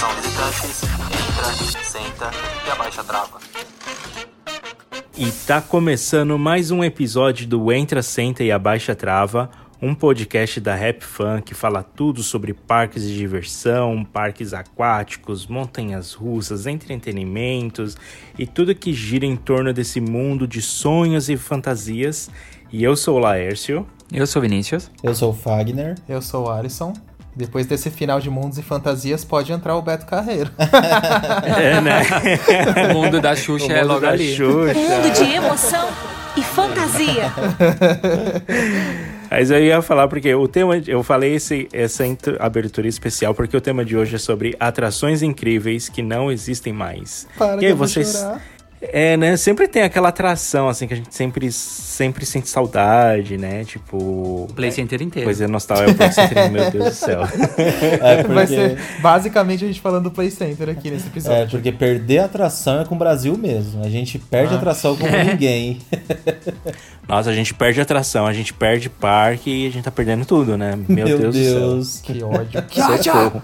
Atenção visitantes, entra, senta e abaixa a trava. E tá começando mais um episódio do Entra, Senta e Abaixa a Trava, um podcast da Rap Fan que fala tudo sobre parques de diversão, parques aquáticos, montanhas russas, entretenimentos e tudo que gira em torno desse mundo de sonhos e fantasias. E eu sou o Laércio. Eu sou Vinícius. Eu sou o Fagner. Eu sou o Alisson. Depois desse final de mundos e fantasias, pode entrar o Beto Carreiro. É, né? O mundo da Xuxa O é mundo logo da ali. Xuxa. Mundo de emoção e fantasia. Mas eu ia falar porque o tema, eu falei esse, essa intro- abertura especial porque o tema de hoje é sobre atrações incríveis que não existem mais. Para e que aí vocês chorar. É, né? Sempre tem aquela atração, assim, que a gente sempre, sempre sente saudade, né? Tipo. Play Center inteiro. Coisa nostálgica, Play Center, meu Deus do céu. É porque, Vai ser basicamente a gente falando do Play Center aqui nesse é episódio. porque perder a atração é com o Brasil mesmo. A gente perde Ah. a atração como ninguém. Nossa, a gente perde atração, a gente perde parque e a gente tá perdendo tudo, né? Meu, Deus, do céu. Que ódio. Socorro.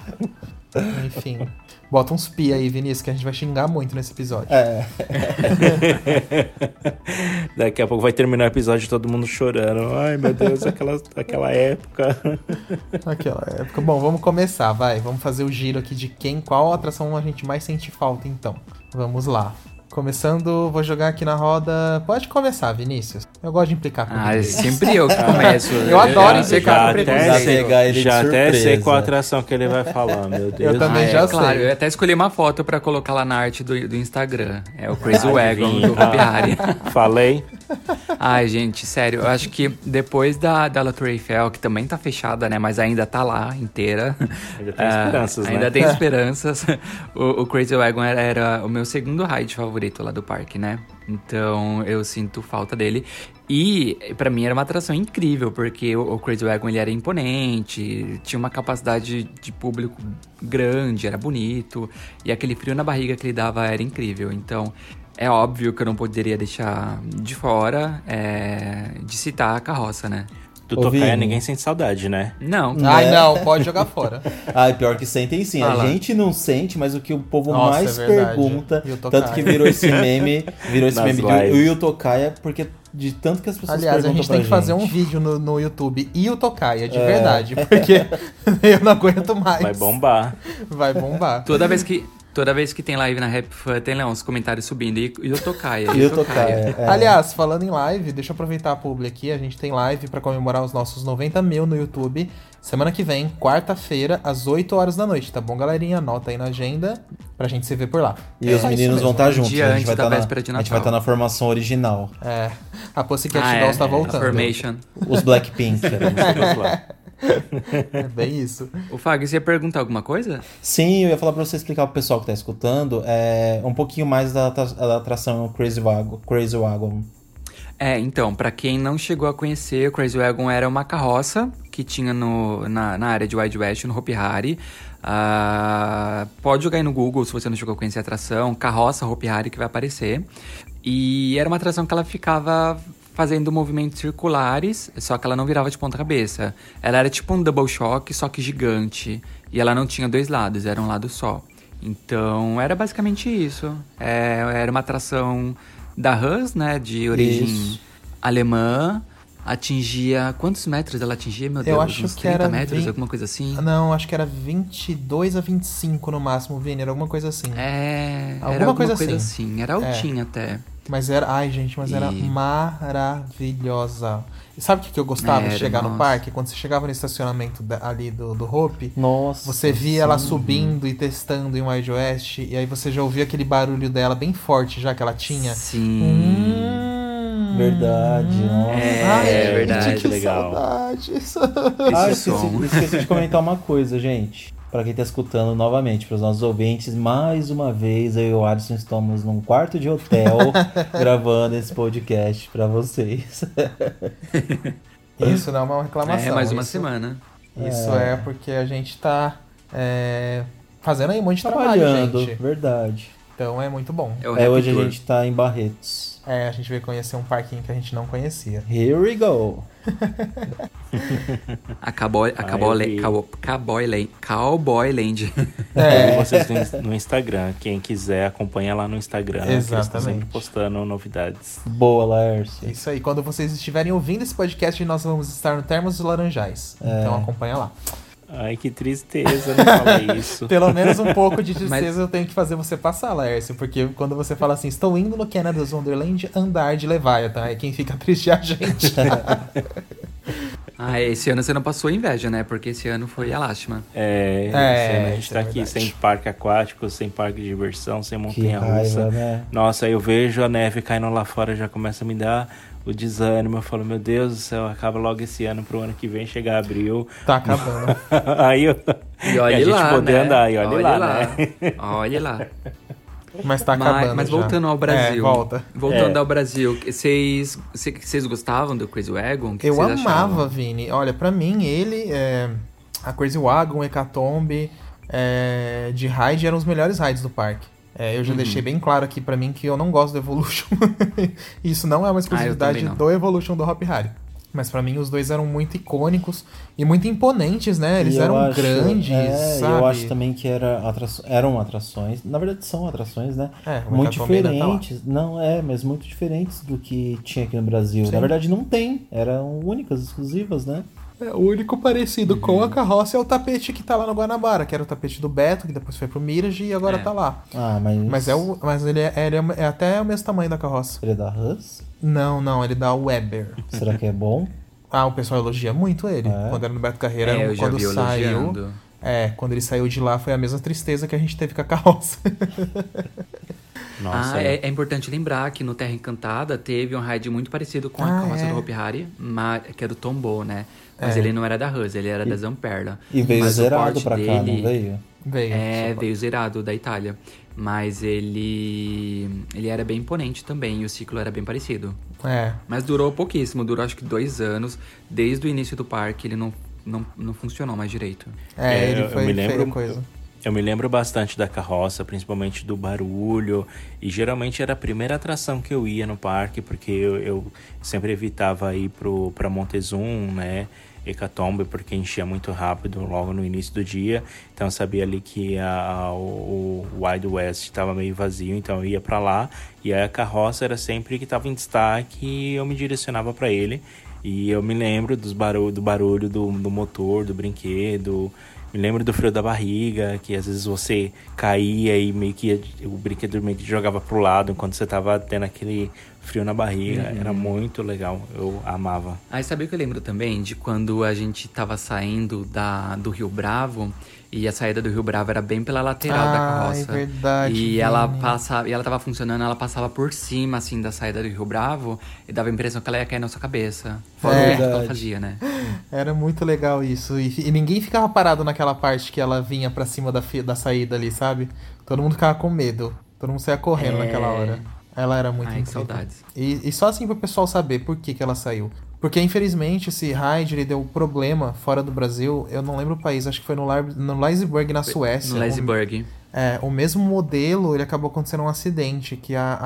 Enfim. Bota uns pi aí, Vinícius, que a gente vai xingar muito nesse episódio. É, Daqui a pouco vai terminar o episódio todo mundo chorando. Ai, meu Deus, aquela, aquela época. Naquela época. Bom, vamos começar, vai. Vamos fazer o giro aqui de quem, qual atração a gente mais sente falta, então. Vamos lá. Começando, vou jogar aqui na roda. Pode começar, Vinícius. Eu gosto de implicar com Ah, vocês. sempre eu que começo. Eu adoro já, implicar já com até, ele de já até sei qual atração que ele vai falar, meu Deus. Eu também Ah, já é, claro, sei. eu até escolhi uma foto pra colocar lá na arte do, do Instagram. É o Crazy. Wagon do Hopi Hari. Falei. Ai, gente, sério, eu acho que depois da, da La Tour Eiffel, que também tá fechada, né, mas ainda tá lá inteira. Ainda tem ah, esperanças, né? Ainda tem esperanças. o, o Crazy Wagon era, era o meu segundo ride favorito lá do parque, né? Então eu sinto falta dele. E pra mim era uma atração incrível, porque o, o Crazy Wagon ele era imponente, tinha uma capacidade de público grande, era bonito, e aquele frio na barriga que ele dava era incrível. Então é óbvio que eu não poderia deixar de fora é, de citar a carroça, né? Do Tocaia ninguém sente saudade, né? Não, Ai, É. não, pode jogar fora. Ah, pior que sentem sim. Ah a lá. gente não sente, mas o que o povo Nossa, mais é pergunta, E tanto que virou esse meme, virou esse Nas meme de lives. o Yutokaya, porque de tanto que as pessoas Aliás, a perguntam gente tem que fazer um gente. vídeo no, no YouTube e o Tocaia, de É. verdade, porque eu não aguento mais. Vai bombar. Vai bombar. toda vez que toda vez que tem live na Rap Fan, tem lá uns comentários subindo e, e o Tocaia, E o Tocaia. é. Aliás, falando em live, deixa eu aproveitar a publi aqui. A gente tem live pra comemorar os nossos 90 mil no YouTube. Semana que vem, quarta-feira, às 8 horas da noite, tá bom, galerinha? Anota aí na agenda pra gente se ver por lá. E os É, meninos isso vão estar juntos. dia a gente antes vai da estar na, véspera de a gente vai estar na formação original. É, a Pussycat Ah, Dolls é, tá é, voltando. Formation. Os Blackpink. É bem isso. O Fag, você ia perguntar alguma coisa? Sim, eu ia falar pra você explicar pro pessoal que tá escutando é, um pouquinho mais da, da atração Crazy Wagon. Crazy Wagon. É, então, pra quem não chegou a conhecer, o Crazy Wagon era uma carroça que tinha no, na, na área de Wild West, no Hopi Hari. Ah, pode jogar aí no Google se você não chegou a conhecer a atração, carroça Hopi Hari que vai aparecer. E era uma atração que ela ficava fazendo movimentos circulares, só que ela não virava de ponta cabeça. Ela era tipo um double shock, só que gigante. E ela não tinha dois lados, era um lado só. Então, era basicamente isso. É, era uma atração da Hus, né, de origem Isso. alemã. Atingia... Quantos metros ela atingia, meu Deus? Eu acho Uns que 30 era metros, vin- alguma coisa assim? Não, acho que era 22 a 25 no máximo, Vini. Era alguma coisa assim. É, Alguma era alguma coisa coisa, assim. assim. Era altinha até. Mas era. Ai, gente, mas era E- maravilhosa. E sabe o que, que eu gostava de Era, chegar no nossa. parque? Quando você chegava no estacionamento da- ali do, do Hope, Nossa. você via ela sim. subindo e testando em Wild West, e aí você já ouvia aquele barulho dela bem forte já que ela tinha. Sim. Hum. Verdade, nossa. É, Ai, é gente, verdade, que legal. saudades. Ah, esqueci, esqueci de comentar uma coisa, gente. Pra quem tá escutando novamente, para os nossos ouvintes, mais uma vez eu e o Alisson estamos num quarto de hotel gravando esse podcast pra vocês. Isso não é uma reclamação. É, mais uma isso- semana. Isso é, porque a gente tá é, fazendo aí um monte de trabalho, Trabalhando, gente. verdade. Então é muito bom. É É, hoje a gente tá em Barretos. É, a gente veio conhecer um parquinho que a gente não conhecia. Here we go. A Cowboy, a Cowboy, Cowboy, Land, Cowboy Land. É. Vocês no, ins- no Instagram. Quem quiser, acompanha lá no Instagram. que Exatamente. sempre postando novidades. Boa, Laércio. Isso aí, quando vocês estiverem ouvindo esse podcast, nós vamos estar no Termos dos Laranjais. É. Então acompanha lá. Ai, que tristeza, não falei isso. Pelo menos um pouco de tristeza Mas- eu tenho que fazer você passar, Laércio. Porque quando você fala assim, estou indo no Canada's Wonderland andar de Leviathan, aí quem fica triste é a gente. ah, esse ano você não passou inveja, né? Porque esse ano foi a lástima. É, É, esse ano a gente isso tá é aqui sem parque aquático, sem parque de diversão, sem Que montanha raiva, russa. né? Nossa, eu vejo a neve caindo lá fora, já começa a me dar o desânimo. Eu falo, meu Deus do céu, acaba logo esse ano pro ano que vem chegar abril. tá acabando. Aí eu. E olha a gente lá, poder né? andar, e olha, lá, né? Olha lá. Mas tá acabando. Mas, mas já. voltando ao Brasil. É, volta. Voltando É. ao Brasil, vocês vocês gostavam do Crazy Wagon? Que Eu vocês amava, achavam? Vini. Olha, pra mim, ele, é, a Crazy Wagon, Hecatombe, é, de ride eram os melhores rides do parque. É, eu já Uhum. deixei bem claro aqui pra mim que eu não gosto do Evolution. Isso não é uma exclusividade Ah, do Evolution do Hop Harry. Mas pra mim os dois eram muito icônicos e muito imponentes, né? Eles E eram acho- grandes, é, sabe? Eu acho também que era atra- eram atrações, na verdade são atrações, né? É, muito tá diferentes. não é, mas muito diferentes do que tinha aqui no Brasil. Sim. Na verdade não tem, eram únicas, exclusivas, né? É, o único parecido Uhum. com a carroça é o tapete que tá lá no Guanabara, que era o tapete do Beto, que depois foi pro Mirage e agora É. tá lá. Ah, mas Mas, é o, mas ele, é, ele é, é até o mesmo tamanho da carroça. ele é da Hus? Não, não, ele dá o Weber. Será que é bom? Ah, o pessoal elogia muito ele. É? Quando era no Beto Carreira, É, eu já quando vi saiu. elogiando. É, quando ele saiu de lá foi a mesma tristeza que a gente teve com a carroça. Nossa, ah, é, é importante lembrar que no Terra Encantada teve um ride muito parecido com a Ah, carroça é. do Hopi Hari, que é do Tombow, né? Mas É. ele não era da Hus, ele era da Zamperla. E veio Mas o zerado porte pra cá, não dele- veio? Veio. É, veio zerado da Itália. Mas ele. Ele era bem imponente também, e o ciclo era bem parecido. É. Mas durou pouquíssimo, durou acho que dois anos. Desde o início do parque ele não, não, não funcionou mais direito. É, É, ele eu- eu foi me lembro- coisa. Eu me lembro bastante da carroça, principalmente do barulho. E geralmente era a primeira atração que eu ia no parque, porque eu, eu sempre evitava ir pro, pra Montezum, né? Hecatombe, porque enchia muito rápido logo no início do dia. Então eu sabia ali que a, a- o, Wild West estava meio vazio, então eu ia pra lá. E aí a carroça era sempre que estava em destaque e eu me direcionava para ele. E eu me lembro dos barulho, do barulho do, do motor, do brinquedo. Me lembro do frio da barriga, que às vezes você caía e meio que ia- o brinquedo meio que jogava pro lado enquanto você tava tendo aquele frio na barriga, era muito legal, eu amava. Aí sabe o que eu lembro também? De quando a gente tava saindo da, do Rio Bravo e a saída do Rio Bravo era bem pela lateral da Ah, carroça. é verdade, E ela Vini. passa, e ela tava funcionando, ela passava por cima assim da saída do Rio Bravo e dava a impressão que ela ia cair na sua cabeça. Fora É. o que ela Verdade. fazia, né? Era muito legal isso. E, e ninguém ficava parado naquela parte que ela vinha pra cima da, da saída ali, sabe? Todo mundo ficava com medo. Todo mundo saía correndo É. naquela hora. Ela era muito Ai, incrível. saudades. E, e só assim pro pessoal saber por que, que ela saiu. Porque, infelizmente, esse raid ele deu problema fora do Brasil. Eu não lembro o país, acho que foi no, Lar no Leisburg, na Suécia. No Leisburg. É, o mesmo modelo, ele acabou acontecendo um acidente, que a,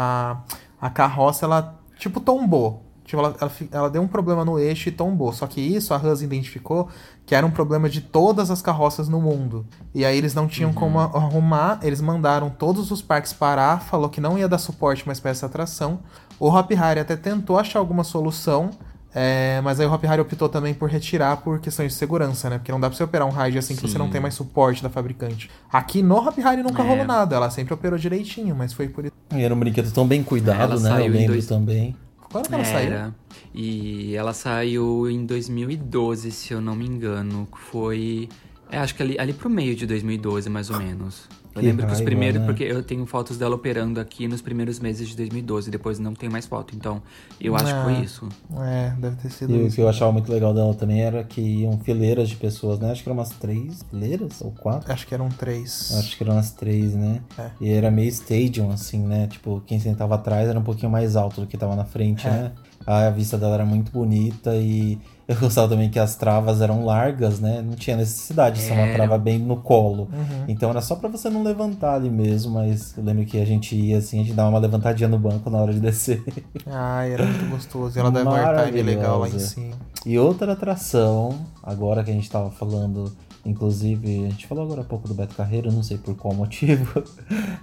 a, a carroça, ela, tipo, tombou. Tipo, ela, ela, ela deu um problema no eixo e tombou. Só que isso a Haas identificou que era um problema de todas as carroças no mundo. E aí eles não tinham como a- arrumar, eles mandaram todos os parques parar, falou que não ia dar suporte mais pra essa atração. O Hop Hari até tentou achar alguma solução, é, mas aí o Hop Hari optou também por retirar por questões de segurança, né? Porque não dá pra você operar um raid assim que você não tem mais suporte da fabricante. Aqui no Hop Hari nunca É. rolou nada, ela sempre operou direitinho, mas foi por isso. E era um brinquedo tão bem cuidado, Ela né? Eu lembro dois- também. Quando que ela saiu? Era. E ela saiu em 2012, se eu não me engano. Foi. É, acho que ali, ali pro meio de 2012, mais ou menos. Eu Que lembro que os primeiros. né? Porque eu tenho fotos dela operando aqui nos primeiros meses de 2012, depois não tem mais foto. Então, eu acho que foi isso. É, deve ter sido E o que eu achava muito legal dela também era que iam fileiras de pessoas, né? Acho que eram umas três fileiras ou quatro. Acho que eram três. Acho que eram umas três, né? É. E era meio stadium, assim, né? Tipo, quem sentava atrás era um pouquinho mais alto do que tava na frente, É. né? A vista dela era muito bonita e eu gostava também que as travas eram largas, né? Não tinha necessidade de ser uma Era. trava bem no colo. Uhum. Então era só pra você não levantar ali mesmo, mas eu lembro que a gente ia assim, a gente dava uma levantadinha no banco na hora de descer. Ai, era muito gostoso. E ela deve um airtime legal lá em cima. E outra atração, agora que a gente tava falando, inclusive, a gente falou agora há pouco do Beto Carreiro, não sei por qual motivo,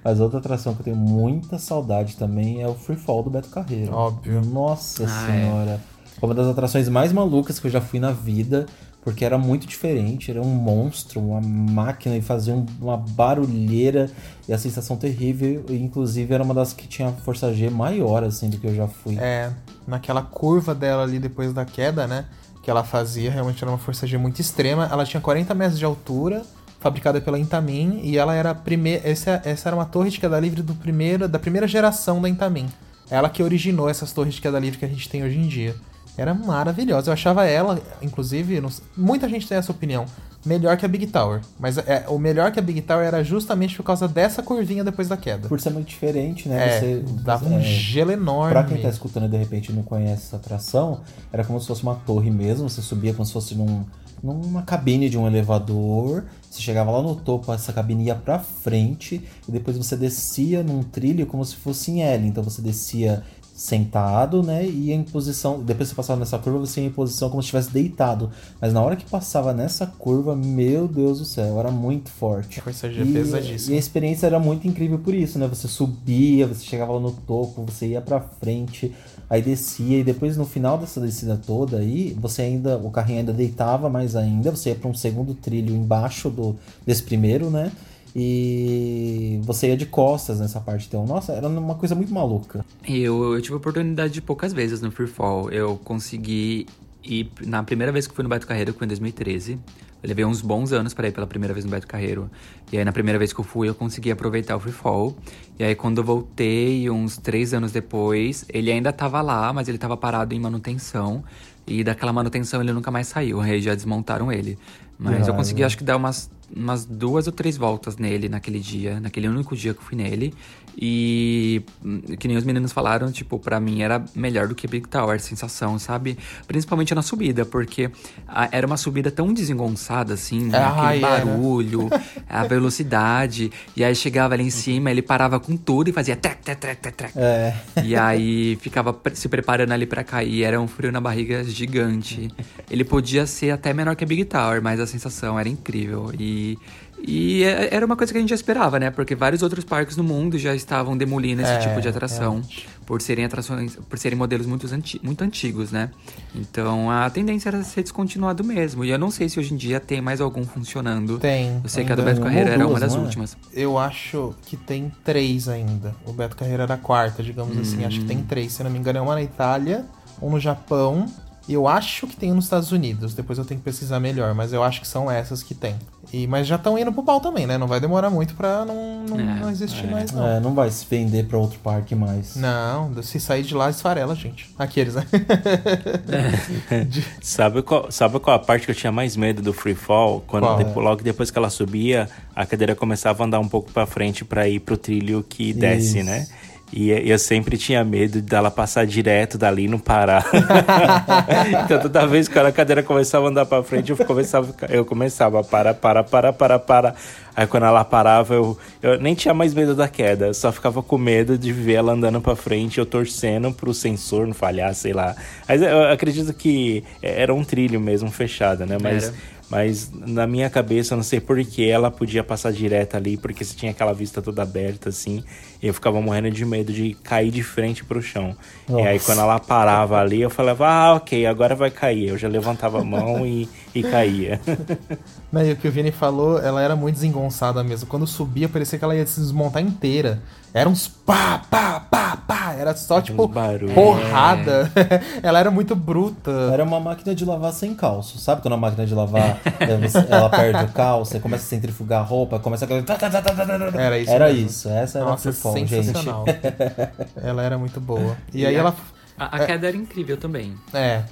mas outra atração que eu tenho muita saudade também é o Free Fall do Beto Carreiro. Óbvio. Nossa Ah, senhora. Foi uma das atrações mais malucas que eu já fui na vida, porque era muito diferente, era um monstro, uma máquina e fazia um- uma barulheira e a sensação terrível, e inclusive era uma das que tinha força G maior assim do que eu já fui. É, naquela curva dela ali depois da queda, né? Que ela fazia, realmente era uma força G muito extrema. Ela tinha 40 metros de altura, fabricada pela Intamin, e ela era a primeira. Essa, essa era uma torre de queda livre do primeiro, da primeira geração da Intamin. Ela que originou essas torres de queda livre que a gente tem hoje em dia. Era maravilhosa. Eu achava ela, inclusive, não muita gente tem essa opinião, melhor que a Big Tower. Mas é, o melhor que a Big Tower era justamente por causa dessa curvinha depois da queda. Por ser muito diferente, né? É, Você, dava um é, gelo enorme. Pra quem tá escutando e de repente não conhece essa atração, era como se fosse uma torre mesmo. Você subia como se fosse num, numa cabine de um elevador. Você chegava lá no topo, essa cabine ia pra frente. E depois você descia num trilho como se fosse em L. Então você descia sentado, né? E em posição. Depois você passava nessa curva, você ia em posição como se estivesse deitado. Mas na hora que passava nessa curva, meu Deus do céu, era muito forte. Força G E- pesadíssima. E a experiência era muito incrível por isso, né? Você subia, você chegava lá no topo, você ia pra frente, aí descia, e depois no final dessa descida toda aí, você ainda, o carrinho ainda deitava mais ainda, você ia pra um segundo trilho embaixo do, desse primeiro, né? E você ia de costas nessa parte. Então, nossa, era uma coisa muito maluca. Eu, eu tive a oportunidade de poucas vezes no Free Fall. Eu consegui ir na primeira vez que fui no Beto Carreiro, que foi em 2013. Eu levei uns bons anos para ir pela primeira vez no Beto Carreiro. E aí, na primeira vez que eu fui, eu consegui aproveitar o Free Fall. E aí, quando eu voltei, uns três anos depois, ele ainda tava lá, mas ele tava parado em manutenção. E daquela manutenção ele nunca mais saiu. Aí já desmontaram ele. Mas eu consegui, acho que dar umas, umas duas ou três voltas nele naquele dia, naquele único dia que eu fui nele. E hum, que nem os meninos falaram, tipo, pra mim era melhor do que Big Tower, a sensação, sabe? Principalmente na subida, porque a- era uma subida tão desengonçada, assim, né? Ah, aquele era. barulho, a velocidade. E aí chegava ali em cima, ele parava com tudo e fazia trec, trec, trec, trec, trec. É. E aí ficava se preparando ali pra cair, era um frio na barriga gigante. Ele podia ser até menor que a Big Tower, mas a sensação era incrível. E E, é- era uma coisa que a gente já esperava, né? Porque vários outros parques no mundo já estavam demolindo esse É, tipo de atração. realmente. Por serem atrações, por serem modelos muito, anti- muito antigos, né? Então a tendência era ser descontinuado mesmo. E eu não sei se hoje em dia tem mais algum funcionando. Tem. Eu sei que a do Beto Carreira era uma das é? últimas. Eu acho que tem três ainda. O Beto Carreira era a quarta, digamos assim. Acho que tem três. Se não me engano, é uma na Itália, um no Japão. Eu acho que tem nos Estados Unidos. Depois eu tenho que pesquisar melhor. Mas eu acho que são essas que tem. E, mas já estão indo pro pau também, né? Não vai demorar muito pra não, não, É, não existir mais, não. É, não vai se vender pra outro parque mais. Não, se sair de lá, esfarela, gente. Aqueles, né? Sabe qual, sabe qual a parte que eu tinha mais medo do free fall? Quando Qual? depo- logo depois que ela subia, a cadeira começava a andar um pouco pra frente pra ir pro trilho que desce, Isso. né? E eu sempre tinha medo dela passar direto dali e não parar. então toda vez que a cadeira começava a andar pra frente, eu começava, eu começava a parar, parar, parar, parar, parar. Aí quando ela parava, eu, eu nem tinha mais medo da queda, eu só ficava com medo de ver ela andando pra frente, eu torcendo pro sensor não falhar, sei lá. Mas eu acredito que era um trilho mesmo, fechado, né? Mas Era. Mas na minha cabeça, eu não sei por que ela podia passar direto ali, porque você tinha aquela vista toda aberta, assim. E eu ficava morrendo de medo de cair de frente pro chão. E aí, Nossa. quando ela parava ali, eu falava, ah, ok, agora vai cair. Eu já levantava a mão e, e caía. Não, e o que o Vini falou, ela era muito desengonçada mesmo. Quando subia, parecia que ela ia se desmontar inteira. Era uns pá, pá, pá, pá. Era só, tipo, barulhos. porrada. ela era muito bruta. Era uma máquina de lavar sem calço. Sabe quando a máquina de lavar é, ela perde o calço, você começa a centrifugar a roupa, começa a. Era isso Era mesmo. isso, essa era Nossa, a gente. sensacional. ela era muito boa. E, aí a- ela. A, a queda era incrível também. É.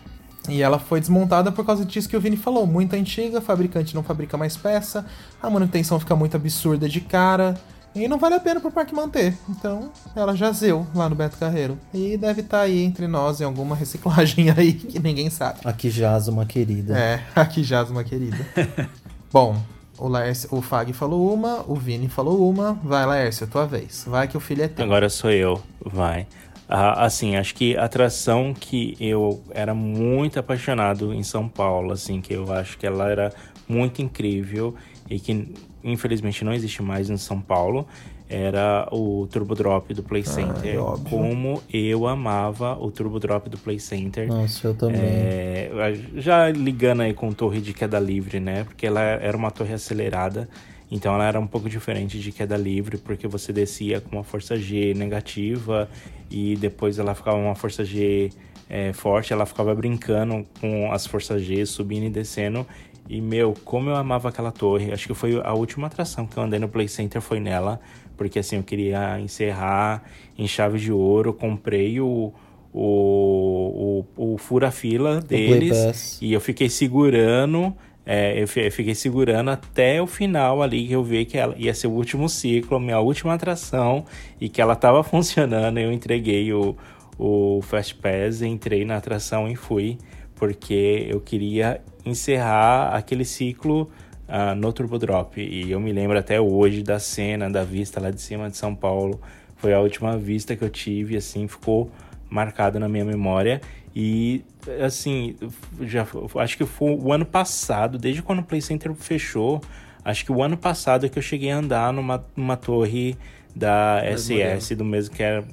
E ela foi desmontada por causa disso que o Vini falou. Muito antiga, fabricante não fabrica mais peça, a manutenção fica muito absurda de cara. E não vale a pena pro parque manter. Então, ela jazeu lá no Beto Carreiro. E deve estar aí entre nós em alguma reciclagem aí que ninguém sabe. Aqui jaz uma querida. É, aqui jaz uma querida. Bom, o, Laércio, o Fag falou uma, o Vini falou uma. Vai, Laércio, tua vez. Vai que o filho é teu. Agora sou eu, vai. Ah, assim, acho que a atração que eu era muito apaixonado em São Paulo, assim, que eu acho que ela era muito incrível e que infelizmente não existe mais em São Paulo, era o Turbo Drop do Play Center. óbvio. Como eu amava o Turbo Drop do Play Center. Nossa, eu também. É, já ligando aí com torre de queda livre, né? Porque ela era uma torre acelerada, então ela era um pouco diferente de queda livre, porque você descia com uma força G negativa e depois ela ficava uma força G é, forte, ela ficava brincando com as forças G, subindo e descendo. E, meu, como eu amava aquela torre. Acho que foi a última atração que eu andei no Play Center foi nela. Porque, assim, eu queria encerrar em chave de ouro. Comprei o, o, o, o fura-fila deles. Pass. E eu fiquei segurando... é, eu fi- eu fiquei segurando até o final ali, que eu vi que ela ia ser o último ciclo, minha última atração. E que ela tava funcionando. Eu entreguei o, o Fast Pass, entrei na atração e fui. Porque eu queria encerrar aquele ciclo ah, no Turbo Drop. E eu me lembro até hoje da cena, da vista lá de cima de São Paulo. Foi a última vista que eu tive, assim, ficou marcado na minha memória. E, assim, já acho que foi o ano passado, desde quando o Play Center fechou, acho que o ano passado que eu cheguei a andar numa, numa torre da Mesmo SS, do mesmo que era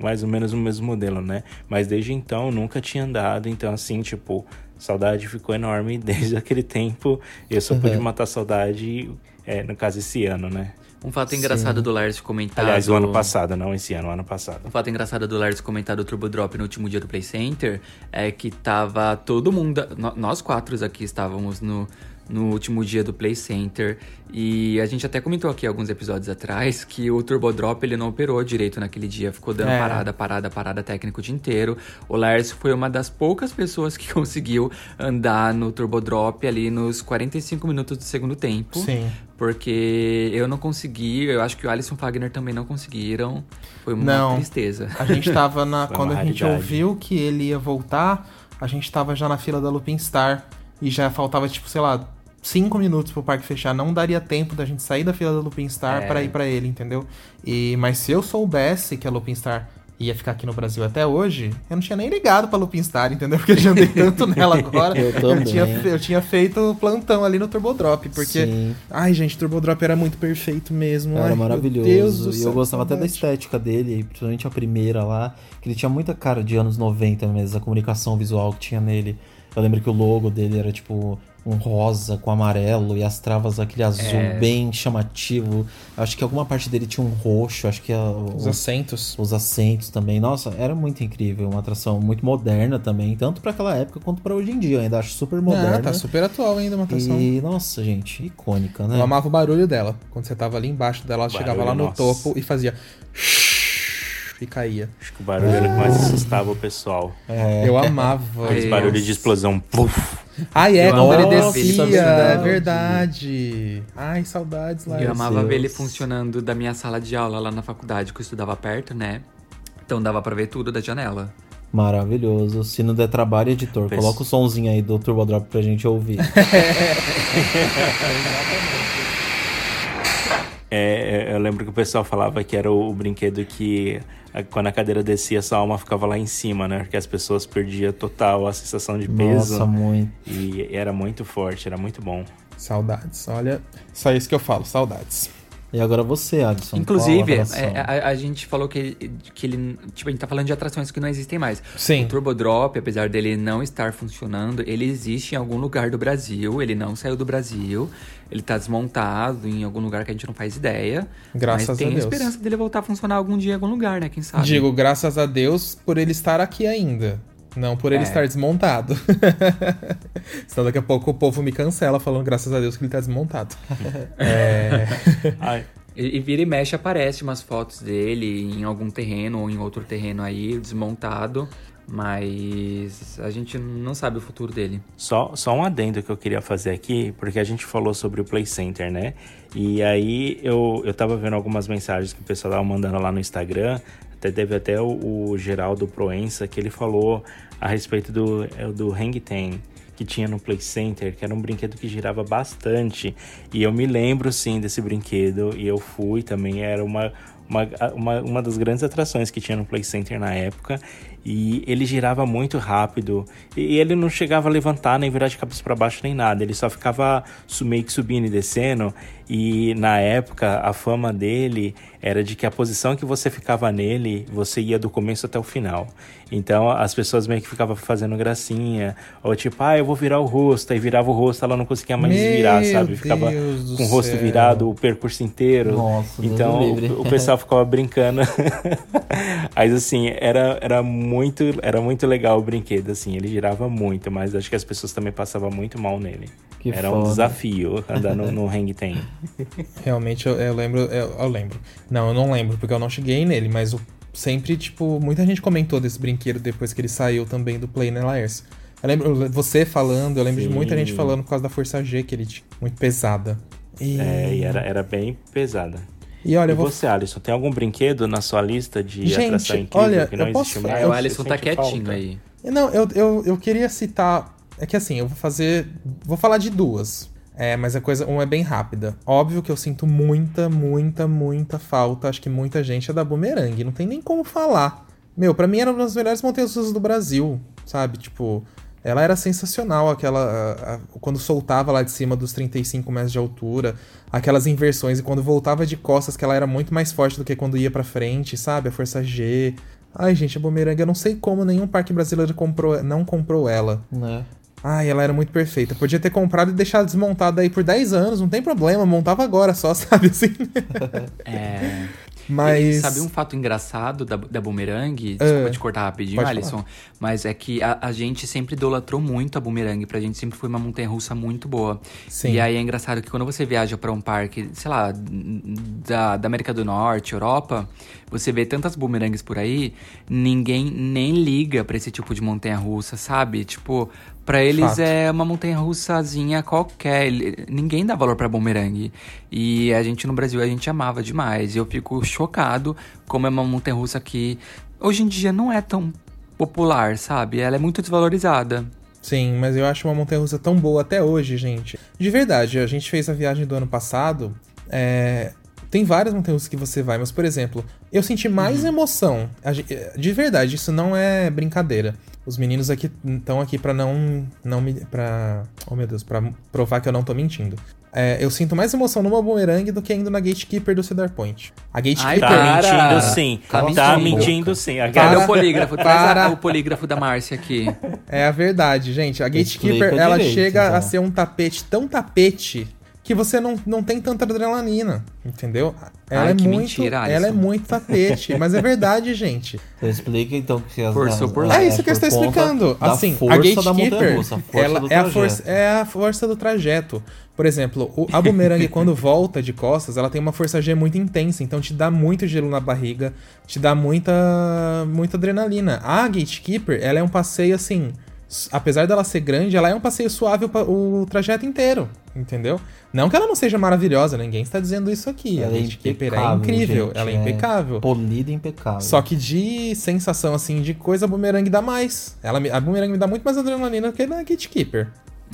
mais ou menos o mesmo modelo, né? Mas desde então eu nunca tinha andado, então assim, tipo, saudade ficou enorme desde aquele tempo. Eu só pude matar saudade, é, no caso, esse ano, né? Um fato engraçado do Lars comentar. Aliás, o ano passado, não esse ano, o ano passado. Um fato engraçado do Lars comentar do Turbo Drop no último dia do Play Center é que tava todo mundo. Nós quatro aqui estávamos no, no último dia do Play Center. E a gente até comentou aqui alguns episódios atrás que o Turbo Drop ele não operou direito naquele dia. Ficou dando É. parada, parada, parada técnico o dia inteiro. O Lars foi uma das poucas pessoas que conseguiu andar no Turbo Drop ali nos 45 minutos do segundo tempo. Sim. Porque eu não consegui, eu acho que o Alisson Fagner também não conseguiram. Foi uma Não. tristeza. A gente tava na. Quando a gente ouviu que ele ia voltar, a gente tava já na fila da Lupin Star. E já faltava, tipo, sei lá, cinco minutos pro parque fechar. Não daria tempo da gente sair da fila da Lupin Star É. pra ir pra ele, entendeu? E, mas se eu soubesse que a Lupin Star ia ficar aqui no Brasil até hoje, eu não tinha nem ligado pra Lupin Star, entendeu? Porque eu já andei tanto nela agora. Eu também. tinha, eu tinha feito plantão ali no Turbo Drop, porque. Sim. Ai, gente, Turbo Drop era muito perfeito mesmo. Era Ai, maravilhoso. Deus e céu, eu gostava até da estética dele, principalmente a primeira lá, que ele tinha muita cara de anos 90 mesmo, a comunicação visual que tinha nele. Eu lembro que o logo dele era tipo um rosa com amarelo e as travas aquele azul É. bem chamativo. Acho que alguma parte dele tinha um roxo, acho que a- Os os, assentos. os assentos também. Nossa, era muito incrível, uma atração muito moderna também, tanto pra aquela época quanto pra hoje em dia. Eu ainda acho super moderna. Ah, tá super atual ainda uma atração. E, nossa, gente, icônica, né? Eu amava o barulho dela. Quando você tava ali embaixo dela, ela chegava lá no nossa. topo e fazia. E caía. Acho que o barulho era que mais assustava o pessoal. É. Eu amava. Aqueles É. barulhos de explosão. Puf. Ai, é, Eu quando ele descia. ele. É verdade. Ai, saudades lá. Eu amava Deus. ver ele funcionando da minha sala de aula lá na faculdade, que eu estudava perto, né? Então dava pra ver tudo da janela. Maravilhoso. Se não der trabalho, editor, coloca o sonzinho aí do Turbo Drop pra gente ouvir. É, eu lembro que o pessoal falava que era o, o brinquedo que quando a cadeira descia, sua alma ficava lá em cima, né? Porque as pessoas perdiam total a sensação de peso. Nossa, muito. E era muito forte, era muito bom. Saudades. Olha, só isso que eu falo, saudades. E agora você, Alisson. Inclusive, é, a, a gente falou que, que ele. Tipo, a gente tá falando de atrações que não existem mais. Sim. O Turbo Drop, apesar dele não estar funcionando, ele existe em algum lugar do Brasil. Ele não saiu do Brasil. Ele tá desmontado em algum lugar que a gente não faz ideia. Graças mas tem a Deus. esperança dele voltar a funcionar algum dia em algum lugar, né? Quem sabe? Digo, graças a Deus por ele estar aqui ainda. Não por ele É. estar desmontado. Senão daqui a pouco o povo me cancela falando graças a Deus que ele tá desmontado. é... Ai, E, e vira e mexe aparece umas fotos dele em algum terreno ou em outro terreno aí, desmontado. Mas a gente não sabe o futuro dele. Só, só um adendo que eu queria fazer aqui, porque a gente falou sobre o Play Center, né? E aí eu, eu tava vendo algumas mensagens que o pessoal tava mandando lá no Instagram. Até teve até o, o Geraldo Proença que ele falou a respeito do, é, do Hang Ten que tinha no Play Center, que era um brinquedo que girava bastante. E eu me lembro sim desse brinquedo e eu fui também, era uma, uma, uma, uma das grandes atrações que tinha no Play Center na época. E ele girava muito rápido. E ele não chegava a levantar, nem virar de cabeça para baixo, nem nada. Ele só ficava meio que subindo e descendo. E na época, a fama dele era de que a posição que você ficava nele, você ia do começo até o final. Então as pessoas meio que ficavam fazendo gracinha. Ou tipo, ah, eu vou virar o rosto. Aí virava o rosto, ela não conseguia mais Meu virar, sabe? Ficava Deus com o rosto céu. virado o percurso inteiro. Nossa, Deus então o, o pessoal ficava brincando. mas assim, era, era muito era muito legal o brinquedo, assim. Ele girava muito, mas acho que as pessoas também passavam muito mal nele. Que era um foda. desafio andar no, no Hang Ten. Realmente eu, eu lembro, eu, eu lembro. Não, eu não lembro, porque eu não cheguei nele, mas o, sempre, tipo, muita gente comentou desse brinquedo depois que ele saiu também do Play Airs. Eu lembro você falando, eu lembro de muita gente Sim. falando por causa da Força G, que ele tinha muito pesada. E, É, e era, era bem pesada. E olha, E vou. você, Alisson, tem algum brinquedo na sua lista de Gente, atração incrível olha, que não eu posso existe mais? É, o Você Alisson tá sente quietinho falta? aí. Não, eu, eu, eu queria citar. É que assim, eu vou fazer. Vou falar de duas. É, mas a coisa. Uma é bem rápida. Óbvio que eu sinto muita, muita, muita falta. Acho que muita gente é da Boomerang. Não tem nem como falar. Meu, pra mim era uma das melhores montanhas russas do Brasil, sabe? Tipo, ela era sensacional, aquela. a- a- quando soltava lá de cima dos 35 metros de altura, aquelas inversões, e quando voltava de costas, que ela era muito mais forte do que quando ia pra frente, sabe? A força G. Ai, gente, a Boomerang, eu não sei como nenhum parque brasileiro comprou, não comprou ela. Né? Ai, ela era muito perfeita. Podia ter comprado e deixado desmontada aí por 10 anos, não tem problema, montava agora só, sabe assim? É. Mas. E sabe um fato engraçado da, da Boomerang? Desculpa te cortar rapidinho, Alisson. Mas é que a, a gente sempre idolatrou muito a Boomerang. Pra gente sempre foi uma montanha russa muito boa. Sim. E aí é engraçado que quando você viaja pra um parque, sei lá, da, da América do Norte, Europa, você vê tantas boomerangues por aí, ninguém nem liga pra esse tipo de montanha russa, sabe? Tipo, pra eles Fato. é uma montanha russazinha qualquer. Ninguém dá valor pra boomerang. E a gente no Brasil a gente amava demais. E eu fico chocado como é uma montanha russa que hoje em dia não é tão popular, sabe? Ela é muito desvalorizada. Sim, mas eu acho uma montanha russa tão boa até hoje, gente. De verdade, a gente fez a viagem do ano passado. é, Tem várias montanhas que você vai, mas, por exemplo, eu senti mais Uhum. emoção. A De verdade, isso não é brincadeira. Os meninos aqui estão aqui pra não. não me. pra. Oh meu Deus, pra provar que eu não tô mentindo. É, eu sinto mais emoção numa boomerang do que indo na Gatekeeper do Cedar Point. A Gatekeeper. Tá Para! mentindo sim. Cala tá sua mentindo boca. sim. Cadê Para. o polígrafo? A- Para. o polígrafo da Márcia aqui. É a verdade, gente. A Gatekeeper, Explica ela direito, chega então. a ser um tapete tão tapete que você não, não tem tanta adrenalina, entendeu? Ela Ai, é que muito, mentira, ela é Alisson. muito tapete, mas é verdade, gente. Você explica então que as, Forçou por as- lá. É isso que eu estou conta explicando. Assim, a força da Gatekeeper, a ela é a força, é a força do trajeto. Por exemplo, o, a boomerang quando volta de costas, ela tem uma força G muito intensa, então te dá muito gelo na barriga, te dá muita muita adrenalina. A Gatekeeper, ela é um passeio assim, apesar dela ser grande, ela é um passeio suave o, trajeto inteiro, entendeu? Não que ela não seja maravilhosa, ninguém está dizendo isso aqui. Ela a é Gatekeeper é impecável, incrível, gente, ela é é impecável. Polida e impecável. Só que de sensação, assim, de coisa, a boomerang dá mais. Ela, a boomerang me dá muito mais adrenalina do que na Gatekeeper.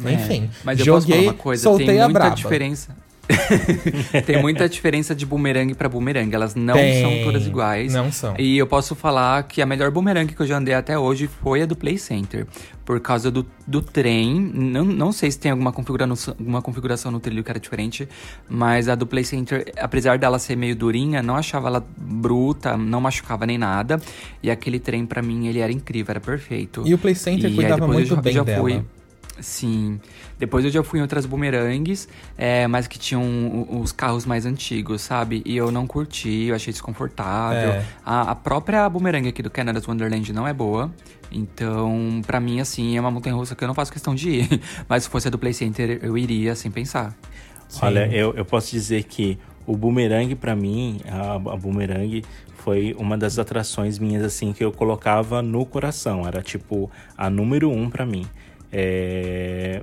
É, Enfim, Mas eu posso joguei, falar uma coisa, soltei tem a muita braba. diferença. tem muita diferença de boomerang pra boomerang. Elas não Tem, são todas iguais. não são. E eu posso falar que a melhor boomerang que eu já andei até hoje foi a do Play Center. Por causa do, do trem. Não, não sei se tem alguma configuração, alguma configuração no trilho que era diferente. Mas a do Play Center, apesar dela ser meio durinha, não achava ela bruta, não machucava nem nada. E aquele trem, pra mim, ele era incrível, era perfeito. E o Play Center aí cuidava depois eu muito já- bem já dela. fui. Sim. Depois eu já fui em outras bumerangues, é, mas que tinham os carros mais antigos, sabe? E eu não curti, eu achei desconfortável. É. A, a própria bumerangue aqui do Canada's Wonderland não é boa. Então, pra mim, assim, é uma montanha russa que eu não faço questão de ir. Mas se fosse a do Play Center, eu iria sem pensar. Olha, eu, eu posso dizer que o boomerang pra mim, a, a boomerang foi uma das atrações minhas assim que eu colocava no coração. Era tipo a número um pra mim. É...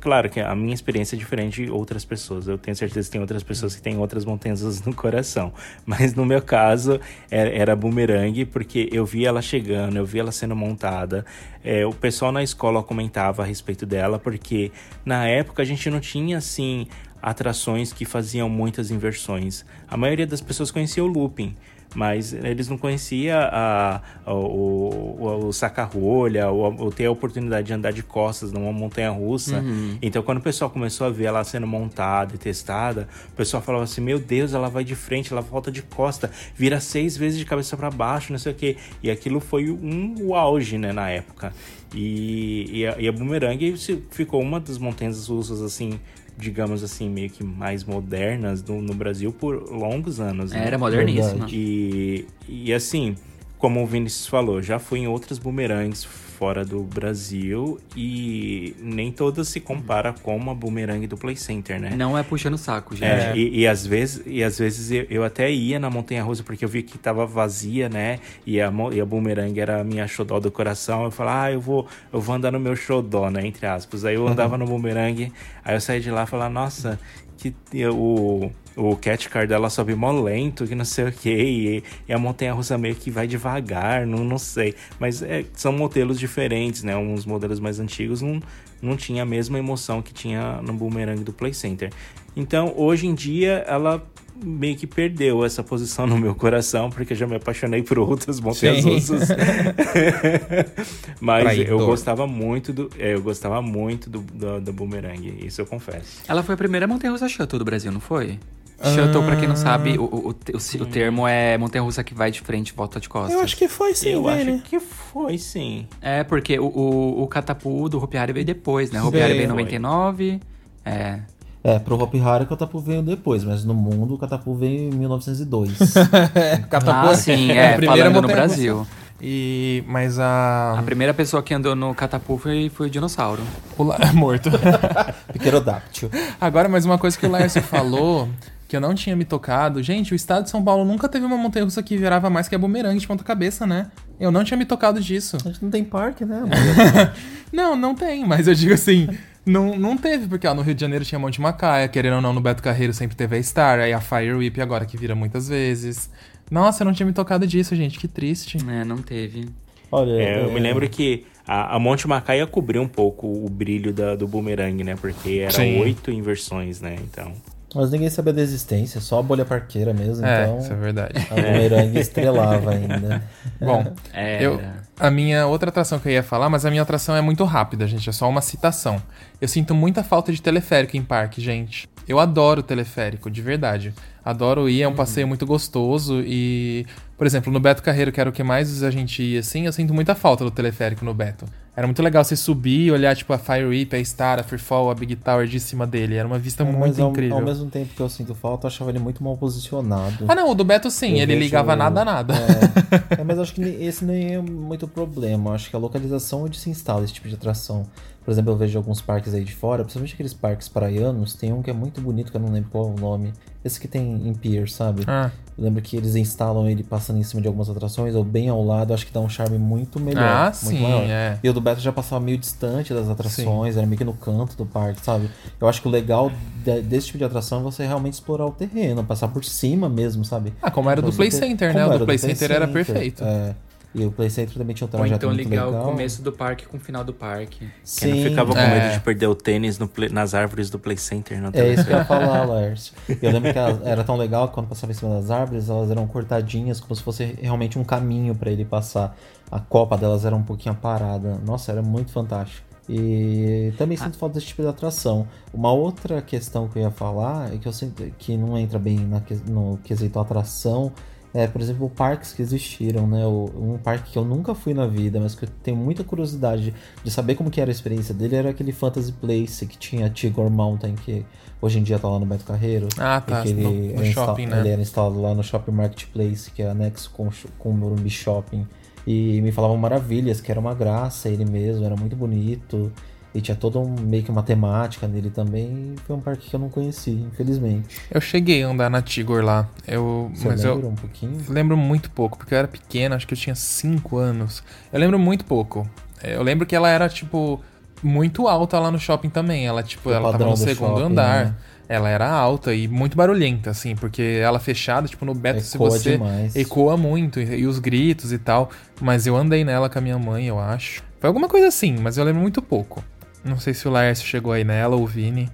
Claro que a minha experiência é diferente de outras pessoas. Eu tenho certeza que tem outras pessoas que têm outras montanhas no coração. Mas no meu caso era, era boomerang porque eu vi ela chegando, eu vi ela sendo montada. É, o pessoal na escola comentava a respeito dela porque na época a gente não tinha assim atrações que faziam muitas inversões. A maioria das pessoas conhecia o looping, mas eles não conhecia a, a- o, o, saca-rolha, ou, ou ter a oportunidade de andar de costas numa montanha russa. Então, quando o pessoal começou a ver ela sendo montada e testada, o pessoal falava assim: Meu Deus, ela vai de frente, ela volta de costa, vira seis vezes de cabeça para baixo, não sei o que. E aquilo foi um o auge, né, na época. E, e, a, e a Boomerang ficou uma das montanhas russas assim digamos assim, meio que mais modernas no, no Brasil por longos anos. né? Era moderníssima. E, e assim, como o Vinícius falou, já fui em outras boomerangs fora do Brasil e nem todas se compara com uma boomerang do Play Center, né? Não é puxando o saco, gente. É, e, e às vezes, e às vezes eu, eu até ia na montanha russa porque eu vi que tava vazia, né? E a, e a boomerang era a minha xodó do coração. Eu falava, ah, eu vou, eu vou andar no meu xodó, né? Entre aspas. Aí eu andava no boomerang, aí eu saí de lá e falava, nossa, que o, o cat car dela sobe mó lento, que não sei o que, e, a montanha russa meio que vai devagar, não, não sei. Mas é, são modelos diferentes, né? Uns modelos mais antigos não, não tinha a mesma emoção que tinha no boomerang do Play Center. Então, hoje em dia, ela meio que perdeu essa posição no meu coração, porque eu já me apaixonei por outras montanhas russas. Mas Traidor. eu gostava muito do. é, eu gostava muito do, do, do boomerang, isso eu confesso. Ela foi a primeira montanha-russa shuttle do Brasil, não foi? Shuttle, pra quem não sabe, o, o, o, o- termo é montanha-russa que vai de frente e volta de costas. Eu acho que foi sim, eu velho. acho que foi sim. É, porque o, o, o Catapu do Hopi Hari veio depois, né? Hari veio em Veio. 99. É. É, pro Hop Hari o Catapu veio depois, mas no mundo o Catapu veio em 1902. Catapu Ah, sim, a é, primeira falando no. Brasil. E, mas a... A primeira pessoa que andou no Catapu foi, foi o dinossauro. o La- Morto. Pterodáctilo. Agora, mais uma coisa que o Laércio falou, que eu não tinha me tocado. Gente, o estado de São Paulo nunca teve uma montanha-russa que virava mais que a bumerangue de ponta cabeça, né? Eu não tinha me tocado disso. A gente não tem parque, né? Não, não tem, mas eu digo assim, não, não teve, porque ó, no Rio de Janeiro tinha Monte Macaia, querendo ou não, no Beto Carreiro sempre teve a Star, aí a Fire Whip agora que vira muitas vezes. Nossa, eu não tinha me tocado disso, gente, que triste. É, não teve. Olha, É, eu é, me lembro que a, a Monte Macaia cobriu um pouco o brilho da- do boomerang, né? Porque eram oito inversões, né? Então. Mas ninguém sabia da existência, só a bolha parqueira mesmo, É, então isso é verdade. a bumerangue estrelava ainda. Bom, É, eu, a minha outra atração que eu ia falar, mas a minha atração é muito rápida, gente, é só uma citação. Eu sinto muita falta de teleférico em parque, gente. Eu adoro teleférico, de verdade. Adoro ir, é um passeio muito gostoso e, por exemplo, no Beto Carreiro, que era o que mais a gente ia assim, eu sinto muita falta do teleférico no Beto. Era muito legal você subir e olhar, tipo, a Fire Whip, a Star, a Freefall, a Big Tower de cima dele. Era uma vista É, muito ao, incrível. ao mesmo tempo que eu sinto falta, eu achava ele muito mal posicionado. Ah, não, o do Beto sim, Eu ele vejo- ligava nada a nada. É, é, mas acho que esse nem é muito problema. Acho que a localização onde se instala esse tipo de atração. Por exemplo, eu vejo alguns parques aí de fora, principalmente aqueles parques praianos, tem um que é muito bonito, que eu não lembro qual é o nome. Esse que tem em Pier, sabe? Ah. Eu lembro que eles instalam ele passando em cima de algumas atrações, ou bem ao lado, acho que dá um charme muito melhor. Ah, muito sim, maior. é. E o do Beto já passava meio distante das atrações, era meio que no canto do parque, sabe? Eu acho que o legal de- desse tipo de atração é você realmente explorar o terreno, passar por cima mesmo, sabe? Ah, como era do Pra Play ter- Center, como né? O do Play Center era perfeito. É. E o Play Center também tinha um Ou trajeto então muito ligar legal. o começo do parque com o final do parque. Quem não ficava com É. medo de perder o tênis no play- nas árvores do Play Center, não É isso que eu ia falar, Lars. Eu lembro que era tão legal que quando passava em cima das árvores, elas eram cortadinhas, como se fosse realmente um caminho pra ele passar. A copa delas era um pouquinho parada. Nossa, era muito fantástico. E também sinto falta desse tipo de atração. Uma outra questão que eu ia falar, é que eu sinto que não entra bem na no quesito atração, é, por exemplo, parques que existiram, né? Um parque que eu nunca fui na vida, mas que eu tenho muita curiosidade de saber como que era a experiência dele, era aquele Fantasy Place que tinha Tigor Mountain, que hoje em dia tá lá no Beto Carreiro. Ah, tá, que ele, no- no é shopping, né? ele era instalado lá no Shopping Marketplace, que é anexo com, com o Morumbi Shopping. E me falavam maravilhas, que era uma graça ele mesmo, era muito bonito. E tinha toda um, meio que uma temática nele também. e Foi um parque que eu não conheci, infelizmente. Eu cheguei a andar na Tigor lá. Eu, Você mas lembra eu um pouquinho? lembro muito pouco, porque eu era pequeno, acho que eu tinha 5 anos. Eu lembro muito pouco. Eu lembro que ela era, tipo, muito alta lá no shopping também. Ela, tipo, O ela tava no do segundo shopping, andar. né? Ela era alta e muito barulhenta, assim, porque ela fechada, tipo, no Beto, se você. demais. Ecoa muito, e, e os gritos e tal. Mas eu andei nela com a minha mãe, eu acho. Foi alguma coisa assim, mas eu lembro muito pouco. Não sei se o Laércio chegou aí nela ou o Vini,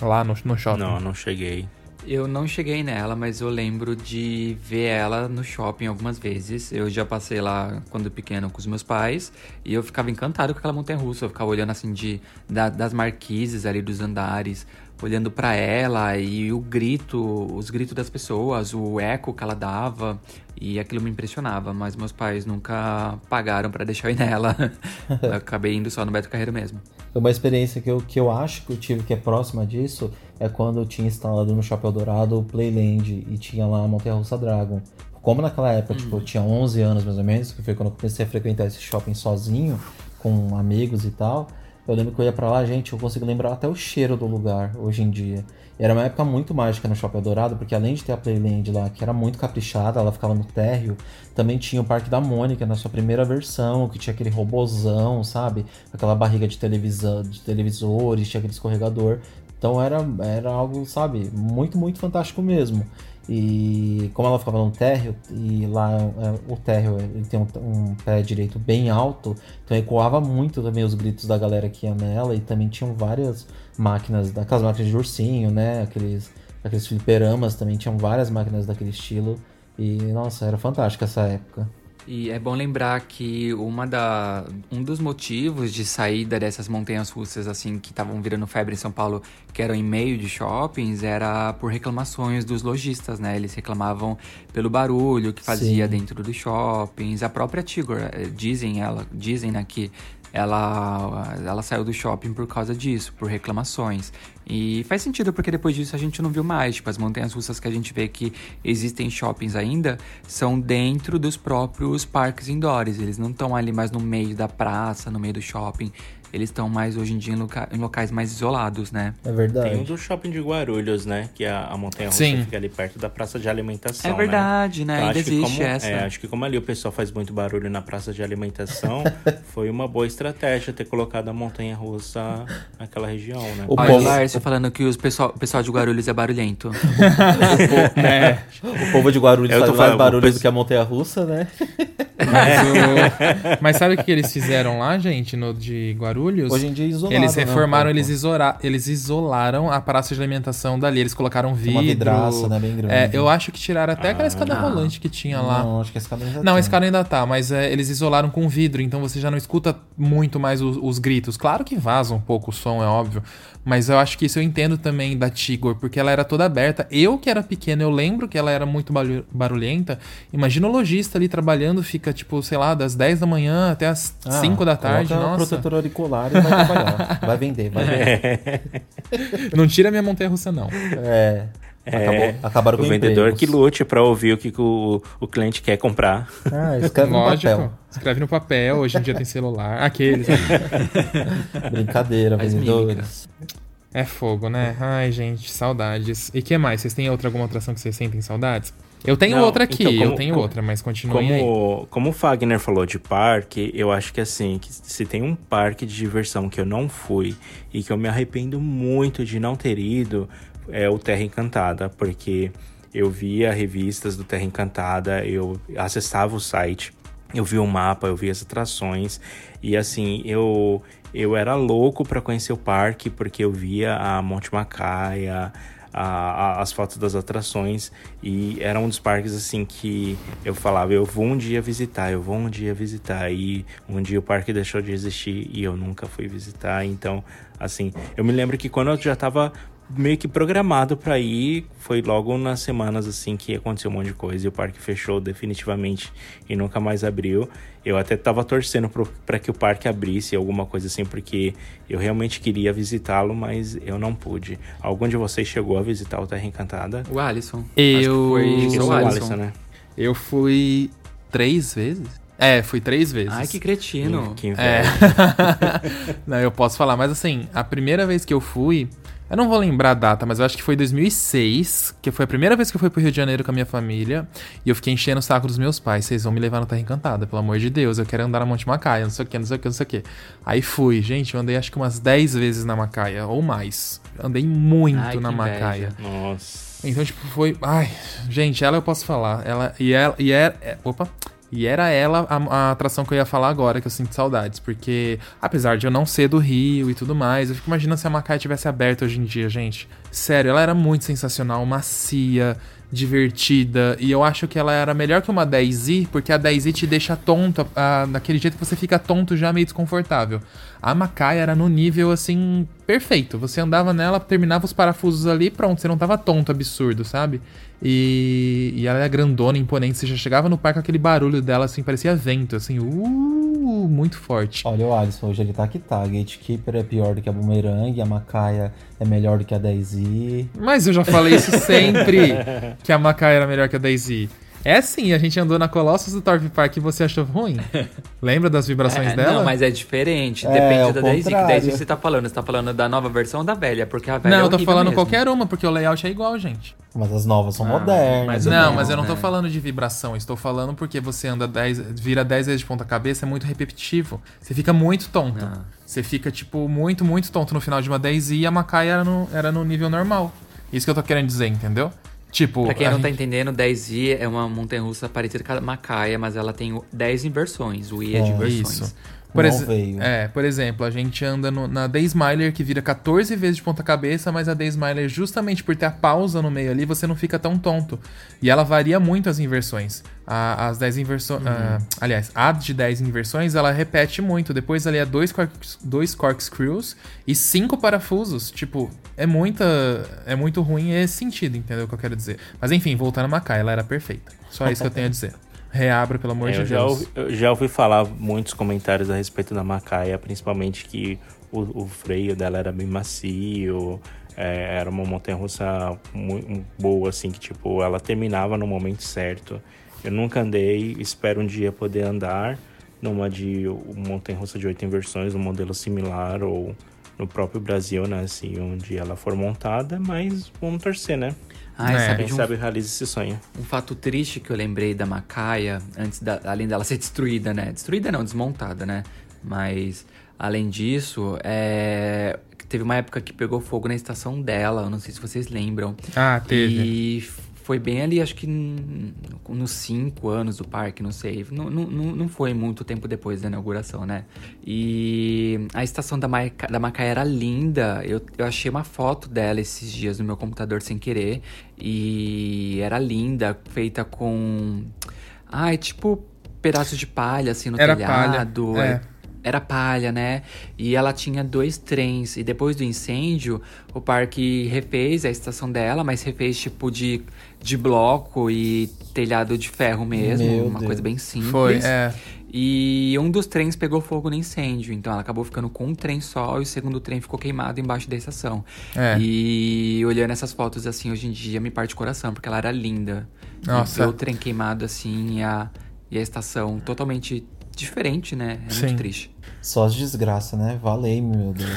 lá no, no shopping. Não, não cheguei. Eu não cheguei nela, mas eu lembro de ver ela no shopping algumas vezes. Eu já passei lá quando pequeno com os meus pais e eu ficava encantado com aquela montanha russa. Eu ficava olhando assim de da- das marquises ali dos andares, olhando pra ela e o grito, os gritos das pessoas, o eco que ela dava e aquilo me impressionava. Mas meus pais nunca pagaram pra deixar eu ir nela. eu acabei indo só no Beto Carreiro mesmo. Uma experiência que eu, que eu acho que eu tive que é próxima disso é quando eu tinha instalado no Chapéu Dourado o Playland e tinha lá a Montanha Russa Dragon. Como naquela época, tipo, eu tinha 11 anos mais ou menos, que foi quando eu comecei a frequentar esse shopping sozinho, com amigos e tal. Eu lembro que eu ia pra lá, gente, eu consigo lembrar até o cheiro do lugar hoje em dia. E era uma época muito mágica no Shopping Dourado, porque além de ter a Playland lá, que era muito caprichada, ela ficava no térreo, também tinha o Parque da Mônica na sua primeira versão, que tinha aquele robozão, sabe? Aquela barriga de televisão, de televisores, tinha aquele escorregador. Então era, era algo, sabe, muito, muito fantástico mesmo. E como ela ficava no térreo, e lá é, o térreo ele tem um, um pé direito bem alto, então ecoava muito também os gritos da galera que ia nela, e também tinham várias máquinas, daquelas máquinas de ursinho, né? Aqueles, aqueles fliperamas também tinham várias máquinas daquele estilo. E nossa, era fantástico essa época. E é bom lembrar que uma da, um dos motivos de saída dessas montanhas russas assim que estavam virando febre em São Paulo, que eram em meio de shoppings, era por reclamações dos lojistas, né? Eles reclamavam pelo barulho que fazia Sim. dentro dos shoppings. A própria Tigor, eh, dizem ela, dizem né, que ela, ela saiu do shopping por causa disso, por reclamações. E faz sentido porque depois disso a gente não viu mais. Tipo, as montanhas russas que a gente vê que existem em shoppings ainda são dentro dos próprios parques indoors. Eles não estão ali mais no meio da praça, no meio do shopping. Eles estão mais hoje em dia em, loca- em locais mais isolados, né? É verdade. Tem um do shopping de Guarulhos, né? Que a, a montanha russa Sim. fica ali perto da praça de alimentação. É verdade, né? Então, Ainda acho que existe como, essa. é, acho que como ali o pessoal faz muito barulho na praça de alimentação, foi uma boa estratégia ter colocado a montanha russa naquela região, né? O Olha povo- o Lárcio falando que os pessoal, o pessoal de Guarulhos é barulhento. O povo de Guarulhos Eu tô faz mais barulho o do que a montanha russa, né? Mas, o- mas sabe o que eles fizeram lá, gente, no de Guarulhos? Hoje em dia é isolado, Eles né, reformaram, pouco. eles, isora- eles isolaram a praça de alimentação dali. Eles colocaram vidro. uma vidraça, né, bem grande. É, eu acho que tiraram até aquela escada Ah. rolante que tinha lá. Não, acho que esse cara ainda Não, esse cara ainda tá, mas é, eles isolaram com vidro, então você já não escuta muito mais os, os gritos. Claro que vaza um pouco o som, é óbvio, mas eu acho que isso eu entendo também da Tigor, porque ela era toda aberta. Eu, que era pequeno, eu lembro que ela era muito barulh- barulhenta. Imagina o lojista ali trabalhando, fica tipo, sei lá, das 10 da manhã até as Ah, 5 da tarde. Nossa, protetor auricular e vai trabalhar. vai vender, vai vender. não tira minha montanha russa, não. É. Acabou, acabaram com O vendedor empregos. que lute pra ouvir o que o, o cliente quer comprar. Ah, escreve no Lógico. papel. Escreve no papel, hoje em dia tem celular. Aqueles. Brincadeira, Faz vendedores. É fogo, né? Ai, gente, saudades. E que mais? Vocês têm outra alguma atração que vocês sentem saudades? Eu tenho Não, outra aqui, então, como- eu tenho como- outra, mas continuem aí. Como, como o Fagner falou de parque, eu acho que assim, que se tem um parque de diversão que eu não fui e que eu me arrependo muito de não ter ido, é o Terra Encantada, porque eu via revistas do Terra Encantada, eu acessava o site, eu vi o mapa, eu vi as atrações e assim, eu eu era louco para conhecer o parque porque eu via a Monte Macaia, a- a- as fotos das atrações. E era um dos parques assim que eu falava eu vou um dia visitar eu vou um dia visitar. E um dia o parque deixou de existir e eu nunca fui visitar. Então assim eu me lembro que quando eu já tava meio que programado para ir foi logo nas semanas assim que aconteceu um monte de coisa e o parque fechou definitivamente e nunca mais abriu eu até tava torcendo para que o parque abrisse alguma coisa assim porque eu realmente queria visitá-lo mas eu não pude algum de vocês chegou a visitar o Terra Encantada O Alisson. Eu- Acho que foi que o Alisson. Alisson, né Eu fui três vezes? É, fui três vezes. Ai, que cretino. que É. inveja. não, eu posso falar, mas assim, a primeira vez que eu fui, eu não vou lembrar a data, mas eu acho que foi 2006, que foi a primeira vez que eu fui pro Rio de Janeiro com a minha família, e eu fiquei enchendo o saco dos meus pais, vocês vão me levar no Terra Encantada, pelo amor de Deus, eu quero andar na Monte Macaia, não sei o que, não sei o que, não sei o que. Aí fui, gente, eu andei acho que umas 10 vezes na Macaia, ou mais. Andei muito Ai, que na inveja. Macaia. Nossa. Então, tipo, foi. Ai, gente, ela eu posso falar. Ela. E ela. E era. é, opa. E era ela a, a atração que eu ia falar agora, que eu sinto saudades. Porque, apesar de eu não ser do Rio e tudo mais, eu fico imaginando se a Macaia tivesse aberta hoje em dia, gente. Sério, ela era muito sensacional, macia, divertida. E eu acho que ela era melhor que uma 10i, porque a 10i te deixa tonto, ah, daquele jeito que você fica tonto já meio desconfortável. A Macaia era no nível, assim, perfeito. Você andava nela, terminava os parafusos ali, pronto, você não tava tonto, absurdo, sabe? E, e ela era grandona, imponente. Você já chegava no parque, aquele barulho dela, assim, parecia vento, assim, uh, muito forte. Olha o Alisson, hoje ele tá que tá. A Gatekeeper é pior do que a Boomerang, a Macaia é melhor do que a 10i. Mas eu já falei isso sempre, que a Macaia era melhor que a Daisy. É sim, a gente andou na Colossus do Torp Park e você achou ruim. Lembra das vibrações É, dela? Não, mas é diferente. É, Depende ao da Daisy. Que. Daisy você tá falando? Você tá falando da nova versão ou da velha? Porque a velha Não, é eu tô falando mesmo. qualquer uma, porque o layout é igual, gente. Mas as novas são Ah, modernas. mas? Não, mas eu não tô né? falando de vibração. Estou falando porque você anda 10, vira 10 vezes de ponta cabeça, é muito repetitivo. Você fica muito tonto. Ah. Você fica, tipo, muito, muito tonto no final de uma 10 e a Macaia era no, era no nível normal. Isso que eu tô querendo dizer, entendeu? Tipo. Pra quem não tá gente- entendendo, 10i é uma montanha-russa parecida com a Macaia, mas ela tem o- 10 inversões. O i é de inversões. Isso. Por, Não veio. é, por exemplo, a gente anda no- na Daysmiler que vira 14 vezes de ponta cabeça, mas a Daysmiler, justamente por ter a pausa no meio ali, você não fica tão tonto. E ela varia muito as inversões. A- as 10 inversões. aliás, a de 10 inversões, ela repete muito. Depois ali é dois, corks, dois corkscrews e cinco parafusos. Tipo, é muita. É muito ruim esse sentido, entendeu o que eu quero dizer? Mas enfim, voltando a Macaia, ela era perfeita. Só isso que eu tenho a dizer. Reabra, pelo amor É, de eu, já Deus. ouvi, eu já ouvi falar muitos comentários a respeito da Macaia, principalmente que o, o freio dela era bem macio, é, era uma montanha-russa muito boa, assim, que tipo, ela terminava no momento certo. Eu nunca andei, espero um dia poder andar numa de uma montanha-russa de oito inversões, um modelo similar ou no próprio Brasil, né, assim, onde ela for montada, mas vamos torcer, né? Ai, É. sabe Quem um, sabe realiza esse sonho. um fato triste que eu lembrei da Macaia, antes da, além dela ser destruída, né? Destruída não, desmontada, né? Mas, além disso, é... teve uma época que pegou fogo na estação dela, eu não sei se vocês lembram. Ah, teve. E foi bem ali, acho que nos cinco anos do parque, não sei. Não, não, não foi muito tempo depois da inauguração, né? E a estação da, Maca, da Macaé era linda. Eu, eu achei uma foto dela esses dias no meu computador sem querer. E era linda, feita com. Ai, tipo pedaços de palha, assim, no Era telhado. palha, é. Era palha, né? E ela tinha dois trens. E depois do incêndio, o parque refez a estação dela, mas refez tipo de, de bloco e telhado de ferro mesmo. Meu uma Deus. coisa bem simples. Foi, é. E um dos trens pegou fogo no incêndio. Então ela acabou ficando com um trem só e o segundo trem ficou queimado embaixo da estação. É. E olhando essas fotos assim hoje em dia me parte o coração, porque ela era linda. Nossa. E o trem queimado assim e a, e a estação totalmente diferente, né? É Sim. muito triste. Só as desgraças, né? Valei-me, meu Deus.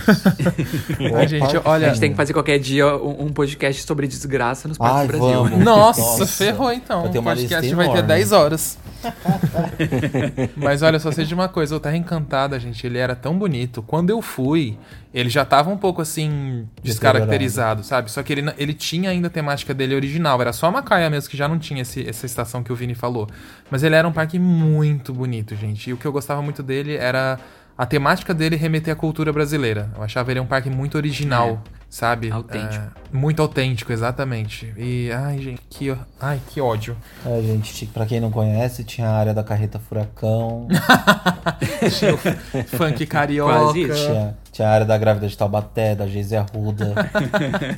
Ai, gente, olha- A gente tem que fazer qualquer dia um, um podcast sobre desgraça nos parques Ai, do Brasil. vamos. Nossa, Nossa. ferrou então. O podcast vai ter enorme. 10 horas. Mas olha, só sei de uma coisa, o Terra Encantada, gente, ele era tão bonito. Quando eu fui, ele já tava um pouco assim, descaracterizado, sabe? Só que ele, ele tinha ainda a temática dele original. Era só a Macaia mesmo, que já não tinha esse- essa estação que o Vini falou. Mas ele era um parque muito bonito, gente. E o que eu gostava muito dele era a temática dele remeter à cultura brasileira. Eu achava ele um parque muito original, sabe? Autêntico. É, muito autêntico, exatamente. E, ai, gente, que, ai, que ódio. É, gente, pra quem não conhece, tinha a área da carreta furacão, Tinha o funk carioca. Quase tinha, tinha a área da grávida de Taubaté, da Geise Arruda.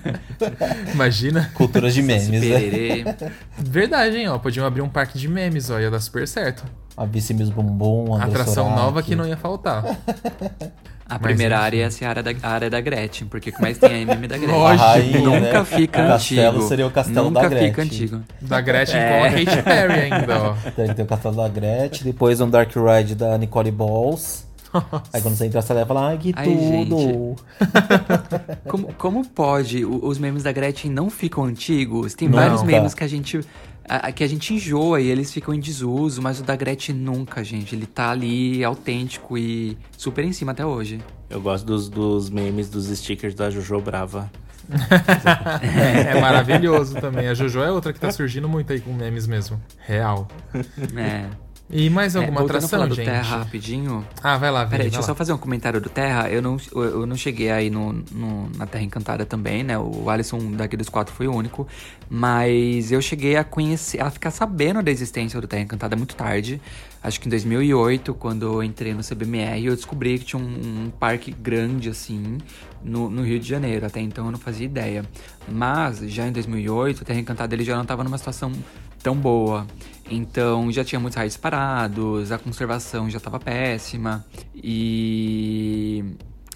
Imagina. Culturas de memes, né? Verdade, hein, ó. Podiam abrir um parque de memes, ó. Ia dar super certo. A Vice Miss Bumbum, André Atração Soraki. nova que não ia faltar. A primeira área ia ser a área da, a área da Gretchen, porque o que mais tem é meme da Gretchen. Lógico. A rainha, Nunca né? fica o castelo antigo. seria o castelo Nunca da Gretchen. fica antigo. Da Gretchen É. com a Katy Perry ainda, ó. Daí tem o castelo da Gretchen, depois um Dark Ride da Nicole Balls. Aí quando você entra, você leva fala, ai, que Ai, tudo. Como, como pode? O- Os memes da Gretchen não ficam antigos? Tem Não, vários tá. memes que a gente. A- a- que a gente enjoa e eles ficam em desuso, mas o da Gretchen nunca, gente. Ele tá ali autêntico e super em cima até hoje. Eu gosto dos, dos memes, dos stickers da Jojo Brava. É maravilhoso também. A Jojo é outra que tá surgindo muito aí com memes mesmo. Real. É. E mais alguma é, voltando a atração, falar do gente? Terra rapidinho. Ah, vai lá, Vini, Peraí, deixa eu só fazer um comentário do Terra. Eu não, eu, eu não cheguei aí no, no- na Terra Encantada também, né? O Alisson daqui dos quatro foi o único. Mas eu cheguei a conhecer, a ficar sabendo da existência do Terra Encantada muito tarde. Acho que em 2008, quando eu entrei no CBMR, eu descobri que tinha um, um parque grande, assim, no, no Rio de Janeiro. Até então eu não fazia ideia. Mas, já em 2008, o Terra Encantada ele já não estava numa situação tão boa. Então já tinha muitos raios parados, a conservação já estava péssima. E.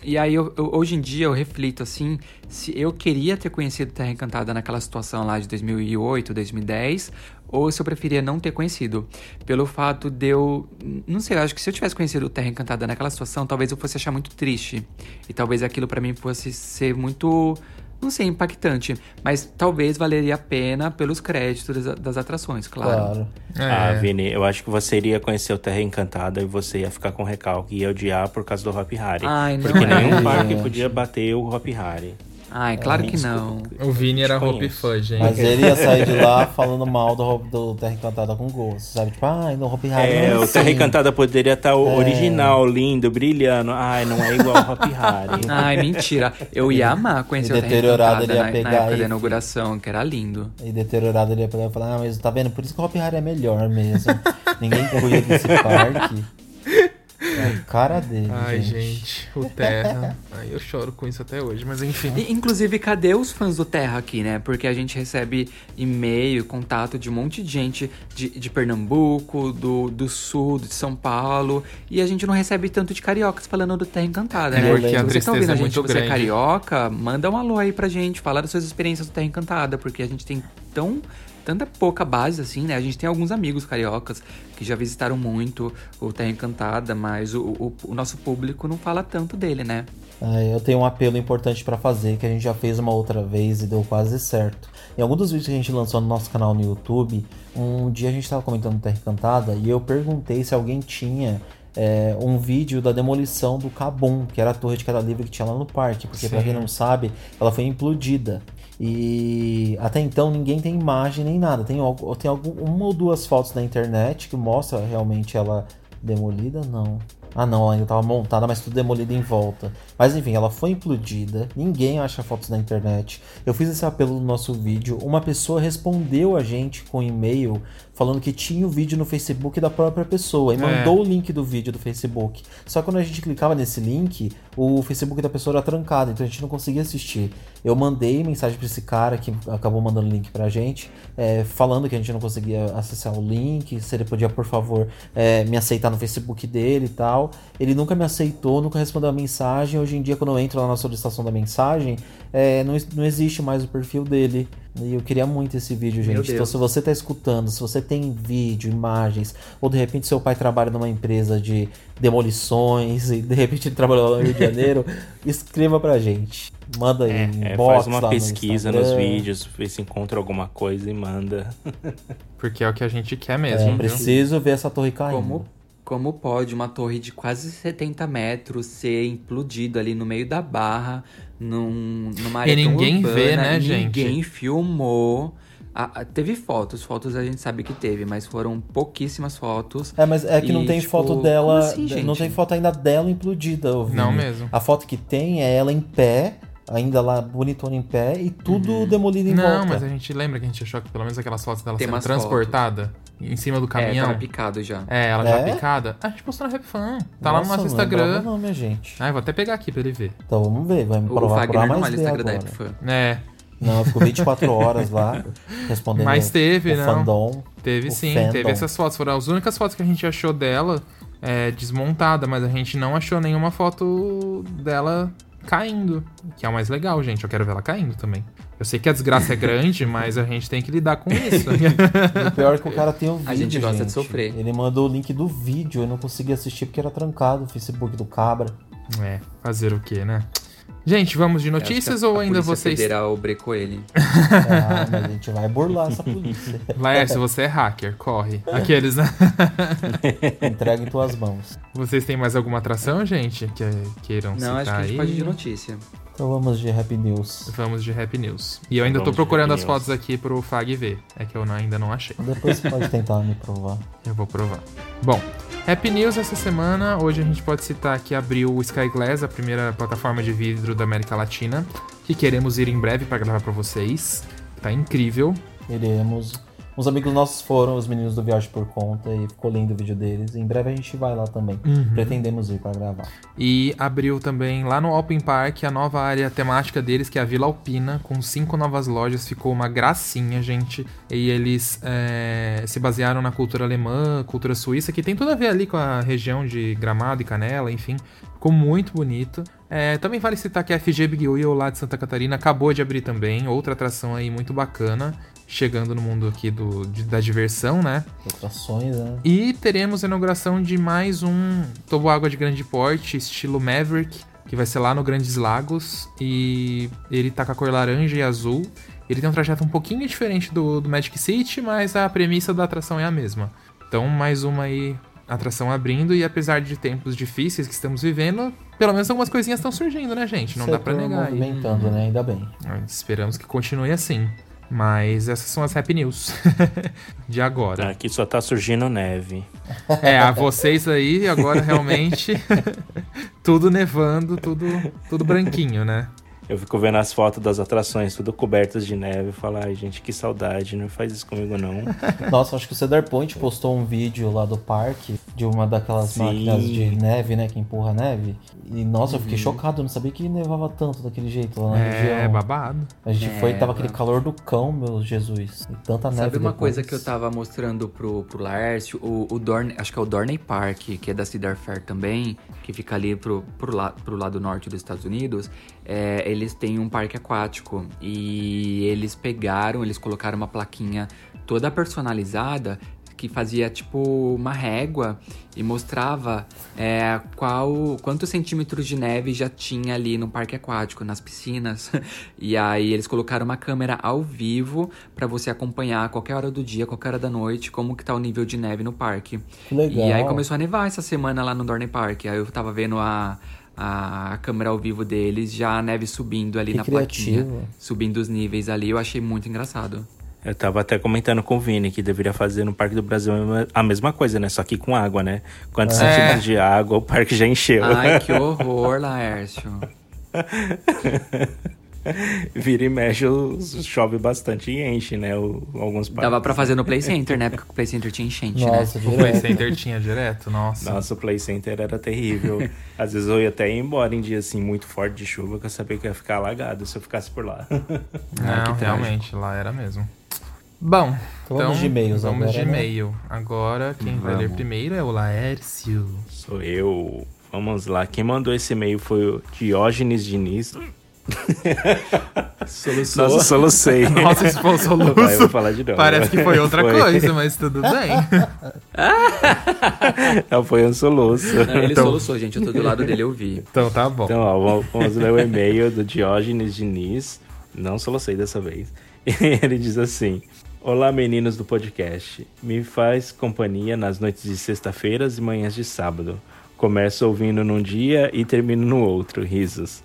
E aí, eu- eu- hoje em dia, eu reflito assim: se eu queria ter conhecido Terra Encantada naquela situação lá de 2008, 2010, ou se eu preferia não ter conhecido. Pelo fato de eu. Não sei, eu acho que se eu tivesse conhecido Terra Encantada naquela situação, talvez eu fosse achar muito triste. E talvez aquilo pra mim fosse ser muito não sei, impactante. Mas talvez valeria a pena pelos créditos das, das atrações, claro. Claro. É. Ah, Vini, eu acho que você iria conhecer o Terra Encantada e você ia ficar com recalque e ia odiar por causa do Hop Harry. Ai, não Porque é. nenhum parque podia bater o Hop Harry. Ai, claro que não. O Vini era Hope. Fã, gente. Mas ele ia sair de lá falando mal do, do Terra Encantada com gosto, sabe? Tipo, ai, no Hopi Hari É, não o Terra assim. Encantada poderia estar original, lindo, brilhando. Ai, não é igual o Hop Harry. Ai, mentira. Eu ia amar conhecer E o Terra deteriorado Encantada ele ia na, na pegar época e- da inauguração, que era lindo. E deteriorado ele ia pegar e falar, ah, mas tá vendo? Por isso que o Hari é melhor mesmo. Ninguém cuida desse parque. É a cara dele, Ai, gente. gente, o Terra. Ai, eu choro com isso até hoje, mas enfim. E, inclusive, cadê os fãs do Terra aqui, né? Porque a gente recebe e-mail, contato de um monte de gente de, de Pernambuco, do, do Sul, de São Paulo. E a gente não recebe tanto de cariocas falando do Terra Encantada, né? Porque a Se você tá ouvindo tristeza a é gente, muito você é carioca, manda um alô aí pra gente. Fala das suas experiências do Terra Encantada, porque a gente tem tão... Tanta pouca base assim, né? A gente tem alguns amigos cariocas que já visitaram muito o Terra Encantada, mas o, o, o nosso público não fala tanto dele, né? Ah, eu tenho um apelo importante pra fazer, que a gente já fez uma outra vez e deu quase certo. Em algum dos vídeos que a gente lançou no nosso canal no YouTube, um dia a gente tava comentando Terra Encantada e eu perguntei se alguém tinha é, um vídeo da demolição do Cabum, que era a torre de queda livre que tinha lá no parque, porque pra Sim. quem não sabe, ela foi implodida. E até então ninguém tem imagem nem nada. Tem, tem algum, uma ou duas fotos na internet que mostra realmente ela demolida, não. Ah não, ela ainda estava montada, mas tudo demolido em volta. Mas enfim, ela foi implodida. Ninguém acha fotos na internet. Eu fiz esse apelo no nosso vídeo. Uma pessoa respondeu a gente com e-mail falando que tinha o vídeo no Facebook da própria pessoa e É. mandou o link do vídeo do Facebook. Só que quando a gente clicava nesse link, o Facebook da pessoa era trancado, então a gente não conseguia assistir. Eu mandei mensagem pra esse cara que acabou mandando o link pra gente, é, falando que a gente não conseguia acessar o link, se ele podia, por favor, é, me aceitar no Facebook dele e tal. Ele nunca me aceitou, nunca respondeu a mensagem. Hoje em dia, quando eu entro lá na solicitação da mensagem, é, não, não existe mais o perfil dele. E eu queria muito esse vídeo, gente. Então, se você tá escutando, se você tem vídeo, imagens, ou de repente seu pai trabalha numa empresa de demolições e de repente ele trabalha lá no Rio de Janeiro, escreva pra gente. Manda aí em É, inbox faz uma lá no pesquisa nos vídeos, vê se encontra alguma coisa e manda. Porque é o que a gente quer mesmo. É, viu? preciso ver essa torre caindo. Como, como pode uma torre de quase 70 metros ser implodida ali no meio da barra, num, numa área E ninguém urbana, vê, né, e gente? Ninguém filmou. Ah, teve fotos, fotos a gente sabe que teve, mas foram pouquíssimas fotos. É, mas é que não E, tem tipo, foto dela. assim, não tem foto ainda dela implodida, Vini. Não mesmo. A foto que tem é ela em pé, ainda lá bonitona em pé, e tudo demolido em Não, volta. mas a gente lembra que a gente achou que pelo menos aquelas fotos dela Tem sendo transportada em cima do É, caminhão. tava picado já. É, ela já É? picada. Ah, a gente postou na RapFan. Tá lá no Nossa, nosso Instagram. Não, minha gente. Ah, eu vou até pegar aqui pra ele ver. Então vamos ver, vai me provar por A Wagner não mais é da agora. Epifan. É, Não, ficou 24 horas lá respondendo Mas teve, não? fandom. teve sim. fandom. Teve essas fotos. Foram as únicas fotos que a gente achou dela é, desmontada, mas a gente não achou nenhuma foto dela caindo. Que é o mais legal, gente. Eu quero ver ela caindo também. Eu sei que a desgraça é grande, mas a gente tem que lidar com isso. O pior é que o cara tem o vídeo, A gente gosta de gente. sofrer. Ele mandou o link do vídeo, eu não consegui assistir porque era trancado o Facebook do Cabra. é, fazer o quê, né? Gente, vamos de notícias a- ou a ainda vocês. Federal brecou ele. Ah, mas a gente vai burlar essa polícia. Laércio, você é hacker, corre. Aqueles, né? Entrega em tuas mãos. Vocês têm mais alguma atração, gente? Que queiram Não, citar acho que a gente aí? pode ir de notícia. Então vamos de Happy News. Vamos de Happy News. E eu ainda tô Vamos de procurando as fotos aqui pro Fag ver. É que eu não- ainda não achei. Depois você pode tentar me provar. Eu vou provar. Bom, Happy News essa semana. Hoje a gente pode citar que abriu o Sky Glass, a primeira plataforma de vidro da América Latina, que queremos ir em breve pra gravar pra vocês. Tá incrível. Iremos. Uns amigos nossos foram, os meninos do Viagem por Conta, e ficou lindo o vídeo deles. Em breve a gente vai lá também. Uhum. Pretendemos ir pra gravar. E abriu também lá no Open Park a nova área temática deles, que é a Vila Alpina, com cinco novas lojas. Ficou uma gracinha, gente. E eles é, se basearam na cultura alemã, cultura suíça, que tem tudo a ver ali com a região de Gramado e Canela, enfim. Ficou muito bonito. É, também vale citar que a FG Big Wheel lá de Santa Catarina acabou de abrir também. Outra atração aí muito bacana. Chegando no mundo aqui do, de- da diversão, né? Atrações, né? E teremos a inauguração de mais um toboágua de grande porte, estilo Maverick, que vai ser lá no Grandes Lagos. E ele tá com a cor laranja e azul. Ele tem um trajeto um pouquinho diferente do, do Magic City, mas a premissa da atração é a mesma. Então, mais uma aí atração abrindo. E apesar de tempos difíceis que estamos vivendo, pelo menos algumas coisinhas estão surgindo, né, gente? Não dá pra Setor negar. movimentando, né? Ainda bem. Esperamos que continue assim. Mas essas são as happy news de agora. Aqui só tá surgindo neve. É, a vocês aí agora realmente tudo nevando, tudo tudo branquinho, né? Eu fico vendo as fotos das atrações, tudo cobertas de neve. e falo, ai, gente, que saudade, não faz isso comigo não. Nossa, acho que o Cedar Point postou um vídeo lá do parque de uma daquelas Sim. máquinas de neve, né? Que empurra neve. E nossa, eu fiquei Uhum. chocado, eu não sabia que nevava tanto daquele jeito lá na É, região. babado. A gente É, foi, tava aquele ba- calor do cão, meu Jesus. E tanta neve. Sabe uma depois. coisa que eu tava mostrando pro, pro Laércio? O, o Dorne, acho que é o Dorney Park, que é da Cedar Fair também, que fica ali pro, pro, la, pro lado norte dos Estados Unidos. É, eles têm um parque aquático e eles pegaram, eles colocaram uma plaquinha toda personalizada que fazia tipo uma régua e mostrava é, qual quantos centímetros de neve já tinha ali no parque aquático, nas piscinas. E aí eles colocaram uma câmera ao vivo para você acompanhar a qualquer hora do dia, qualquer hora da noite, como que tá o nível de neve no parque. Que legal. E aí começou a nevar essa semana lá no Dorney Park. Aí eu tava vendo a, a, câmera ao vivo deles, já a neve subindo ali Que na criativo. plaquinha, subindo os níveis ali, eu achei muito engraçado. Eu tava até comentando com o Vini que deveria fazer no Parque do Brasil a mesma coisa, né? Só que com água, né? Quantos É. centímetros de água o parque já encheu. Ai, que horror, Laércio. Vira e mexe, chove bastante e enche, né? O- alguns parques. Dava pra fazer no Play Center, né? Porque o Play Center tinha enchente, né? Nossa, O Play direto. Center tinha direto, nossa. Nossa, o Play Center era terrível. Às vezes eu ia até ir embora em dia assim muito forte de chuva, que eu sabia que ia ficar alagado se eu ficasse por lá. Não, realmente, lá era mesmo. Bom, Então vamos de e-mails Vamos agora, de né? e-mail. Agora, quem vai ler Vamos. primeiro é o Laércio. Sou eu. Vamos lá. Quem mandou esse e-mail foi o Diógenes Diniz. Soluçou. Nossa, solucei. Nossa, esse foi um soluço. Vai, eu vou falar de novo. Parece que foi outra Foi. coisa, mas tudo bem. Não, foi um soluço. Não, ele Então- soluçou, gente. Eu tô do lado dele, eu vi. Então tá bom. Então, ó, vamos- vamos ler o e-mail do Diógenes Diniz. Não solucei dessa vez. Ele diz assim: Olá, meninos do podcast. Me faz companhia nas noites de sexta-feiras e manhãs de sábado. Começo ouvindo num dia e termino no outro. Risos.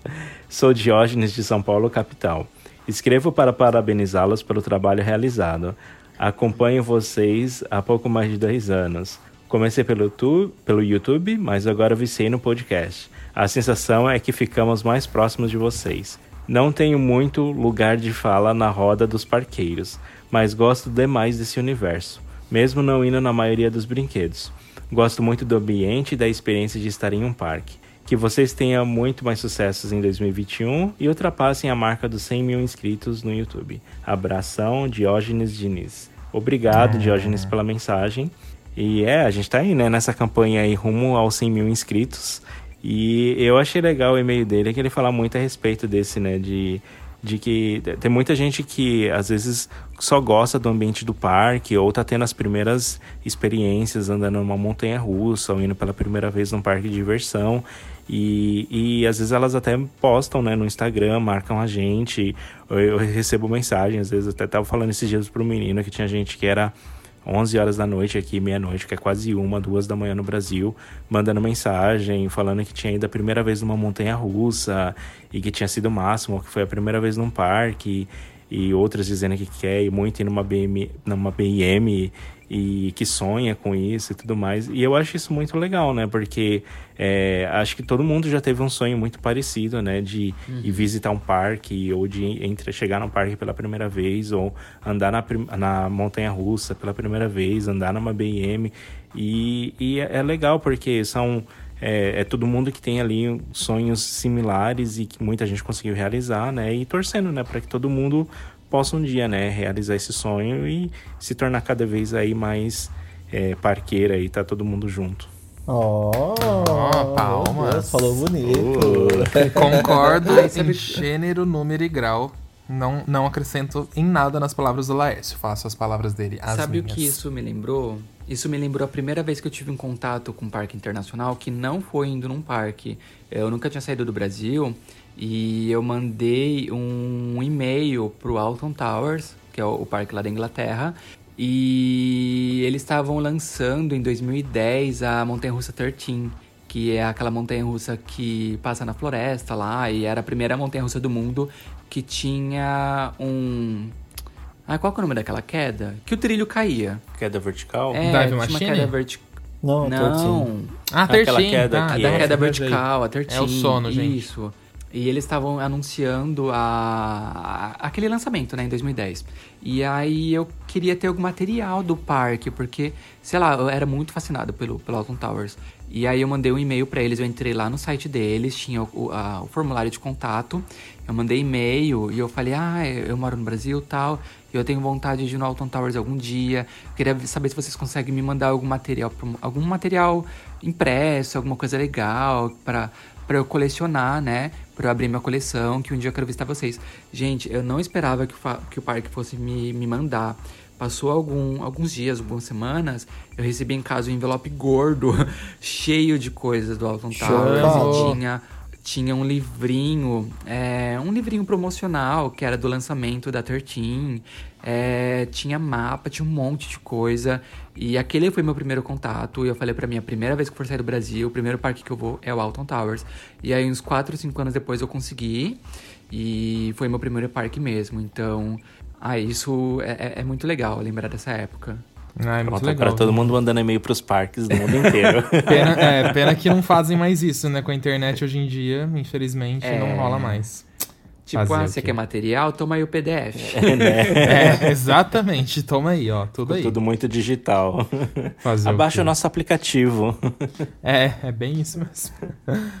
Sou Diógenes de São Paulo, capital. Escrevo para parabenizá-los pelo trabalho realizado. Acompanho vocês há pouco mais de dois anos. Comecei pelo, tu, pelo YouTube, mas agora viciei no podcast. A sensação é que ficamos mais próximos de vocês. Não tenho muito lugar de fala na roda dos parqueiros, mas gosto demais desse universo, mesmo não indo na maioria dos brinquedos. Gosto muito do ambiente e da experiência de estar em um parque. Que vocês tenham muito mais sucessos em 2021 e ultrapassem a marca dos 100 mil inscritos no YouTube. Abração, Diógenes Diniz. Obrigado, Diógenes, pela mensagem. E é, a gente tá aí, né, nessa campanha aí rumo aos 100 mil inscritos. E eu achei legal o e-mail dele, que ele fala muito a respeito desse, né, de, de que tem muita gente que às vezes só gosta do ambiente do parque ou tá tendo as primeiras experiências andando numa montanha russa ou indo pela primeira vez num parque de diversão. E, e às vezes elas até postam né, no Instagram, marcam a gente. Eu, eu recebo mensagem, às vezes até tava falando esses dias pro menino que tinha gente que era 11 horas da noite aqui, meia-noite, que é quase uma, duas da manhã no Brasil, mandando mensagem, falando que tinha ido a primeira vez numa montanha russa e que tinha sido o máximo, que foi a primeira vez num parque, e outras dizendo que quer ir muito ir numa, BM, numa BM e que sonha com isso e tudo mais. E eu acho isso muito legal, né? Porque é, acho que todo mundo já teve um sonho muito parecido, né? De ir visitar um parque ou de entre, chegar num parque pela primeira vez ou andar na, na montanha russa pela primeira vez, andar numa BM. E, e é é legal porque são... É, é todo mundo que tem ali sonhos similares e que muita gente conseguiu realizar, né? E torcendo, né? Para que todo mundo possa um dia, né? Realizar esse sonho e se tornar cada vez aí mais é, parqueira e tá todo mundo junto. Oh, palmas. meu Deus, falou bonito. Concordo Ai, em gênero, número e grau. Não, não acrescento em nada nas palavras do Laércio. Faço as palavras dele. As Sabe o minhas. que isso me lembrou? Isso me lembrou a primeira vez que eu tive um contato com um parque internacional que não foi indo num parque. Eu nunca tinha saído do Brasil e eu mandei um e-mail pro Alton Towers, que é o parque lá da Inglaterra, e eles estavam lançando em 2010 a Montanha Russa 13, que é aquela montanha russa que passa na floresta lá e era a primeira montanha russa do mundo que tinha um ah, qual que é o nome daquela queda? Que o trilho caía. Queda vertical? É, Dive tinha uma Machine? queda vertical. Não, Não, Ah, Aquela 13. queda tá, que a é- da queda vertical, a 13. É o sono, gente. Isso. E eles estavam anunciando a, a- aquele lançamento, né, em 2010. E aí eu queria ter algum material do parque, porque, sei lá, eu era muito fascinado pelo, pelo Alton Towers. E aí eu mandei um e-mail pra eles, eu entrei lá no site deles, tinha o, a- o formulário de contato. Eu mandei e-mail e eu falei, ah, eu eu moro no Brasil tal, eu tenho vontade de ir no Alton Towers algum dia. Queria saber se vocês conseguem me mandar algum material, algum material impresso, alguma coisa legal pra, pra eu colecionar, né? Pra eu abrir minha coleção, que um dia eu quero visitar vocês. Gente, eu não esperava que, o que o parque fosse me, me mandar. Passou algum, alguns dias, algumas semanas, eu recebi em casa um envelope gordo, cheio de coisas do Alton Towers. E tinha tinha um livrinho, é, um livrinho promocional que era do lançamento da 13. É, tinha mapa, tinha um monte de coisa. E aquele foi meu primeiro contato. E eu falei pra mim, a primeira vez que for sair do Brasil, o primeiro parque que eu vou é o Alton Towers. E aí, uns 4 ou 5 anos depois, eu consegui. E foi meu primeiro parque mesmo. Então, ah, isso é, é, é muito legal lembrar dessa época. Ah, é muito Pronto, legal. agora todo mundo mandando e-mail pros parques do mundo inteiro. Pena, é, pena que não fazem mais isso, né? Com a internet hoje em dia, infelizmente, É. não rola mais. Tipo, Fazer ah, o você quer material? Toma aí o PDF. É, exatamente. Toma aí, ó. Tudo aí. Tudo muito digital. Fazer o Abaixa quê? o nosso aplicativo. É, é bem isso mesmo.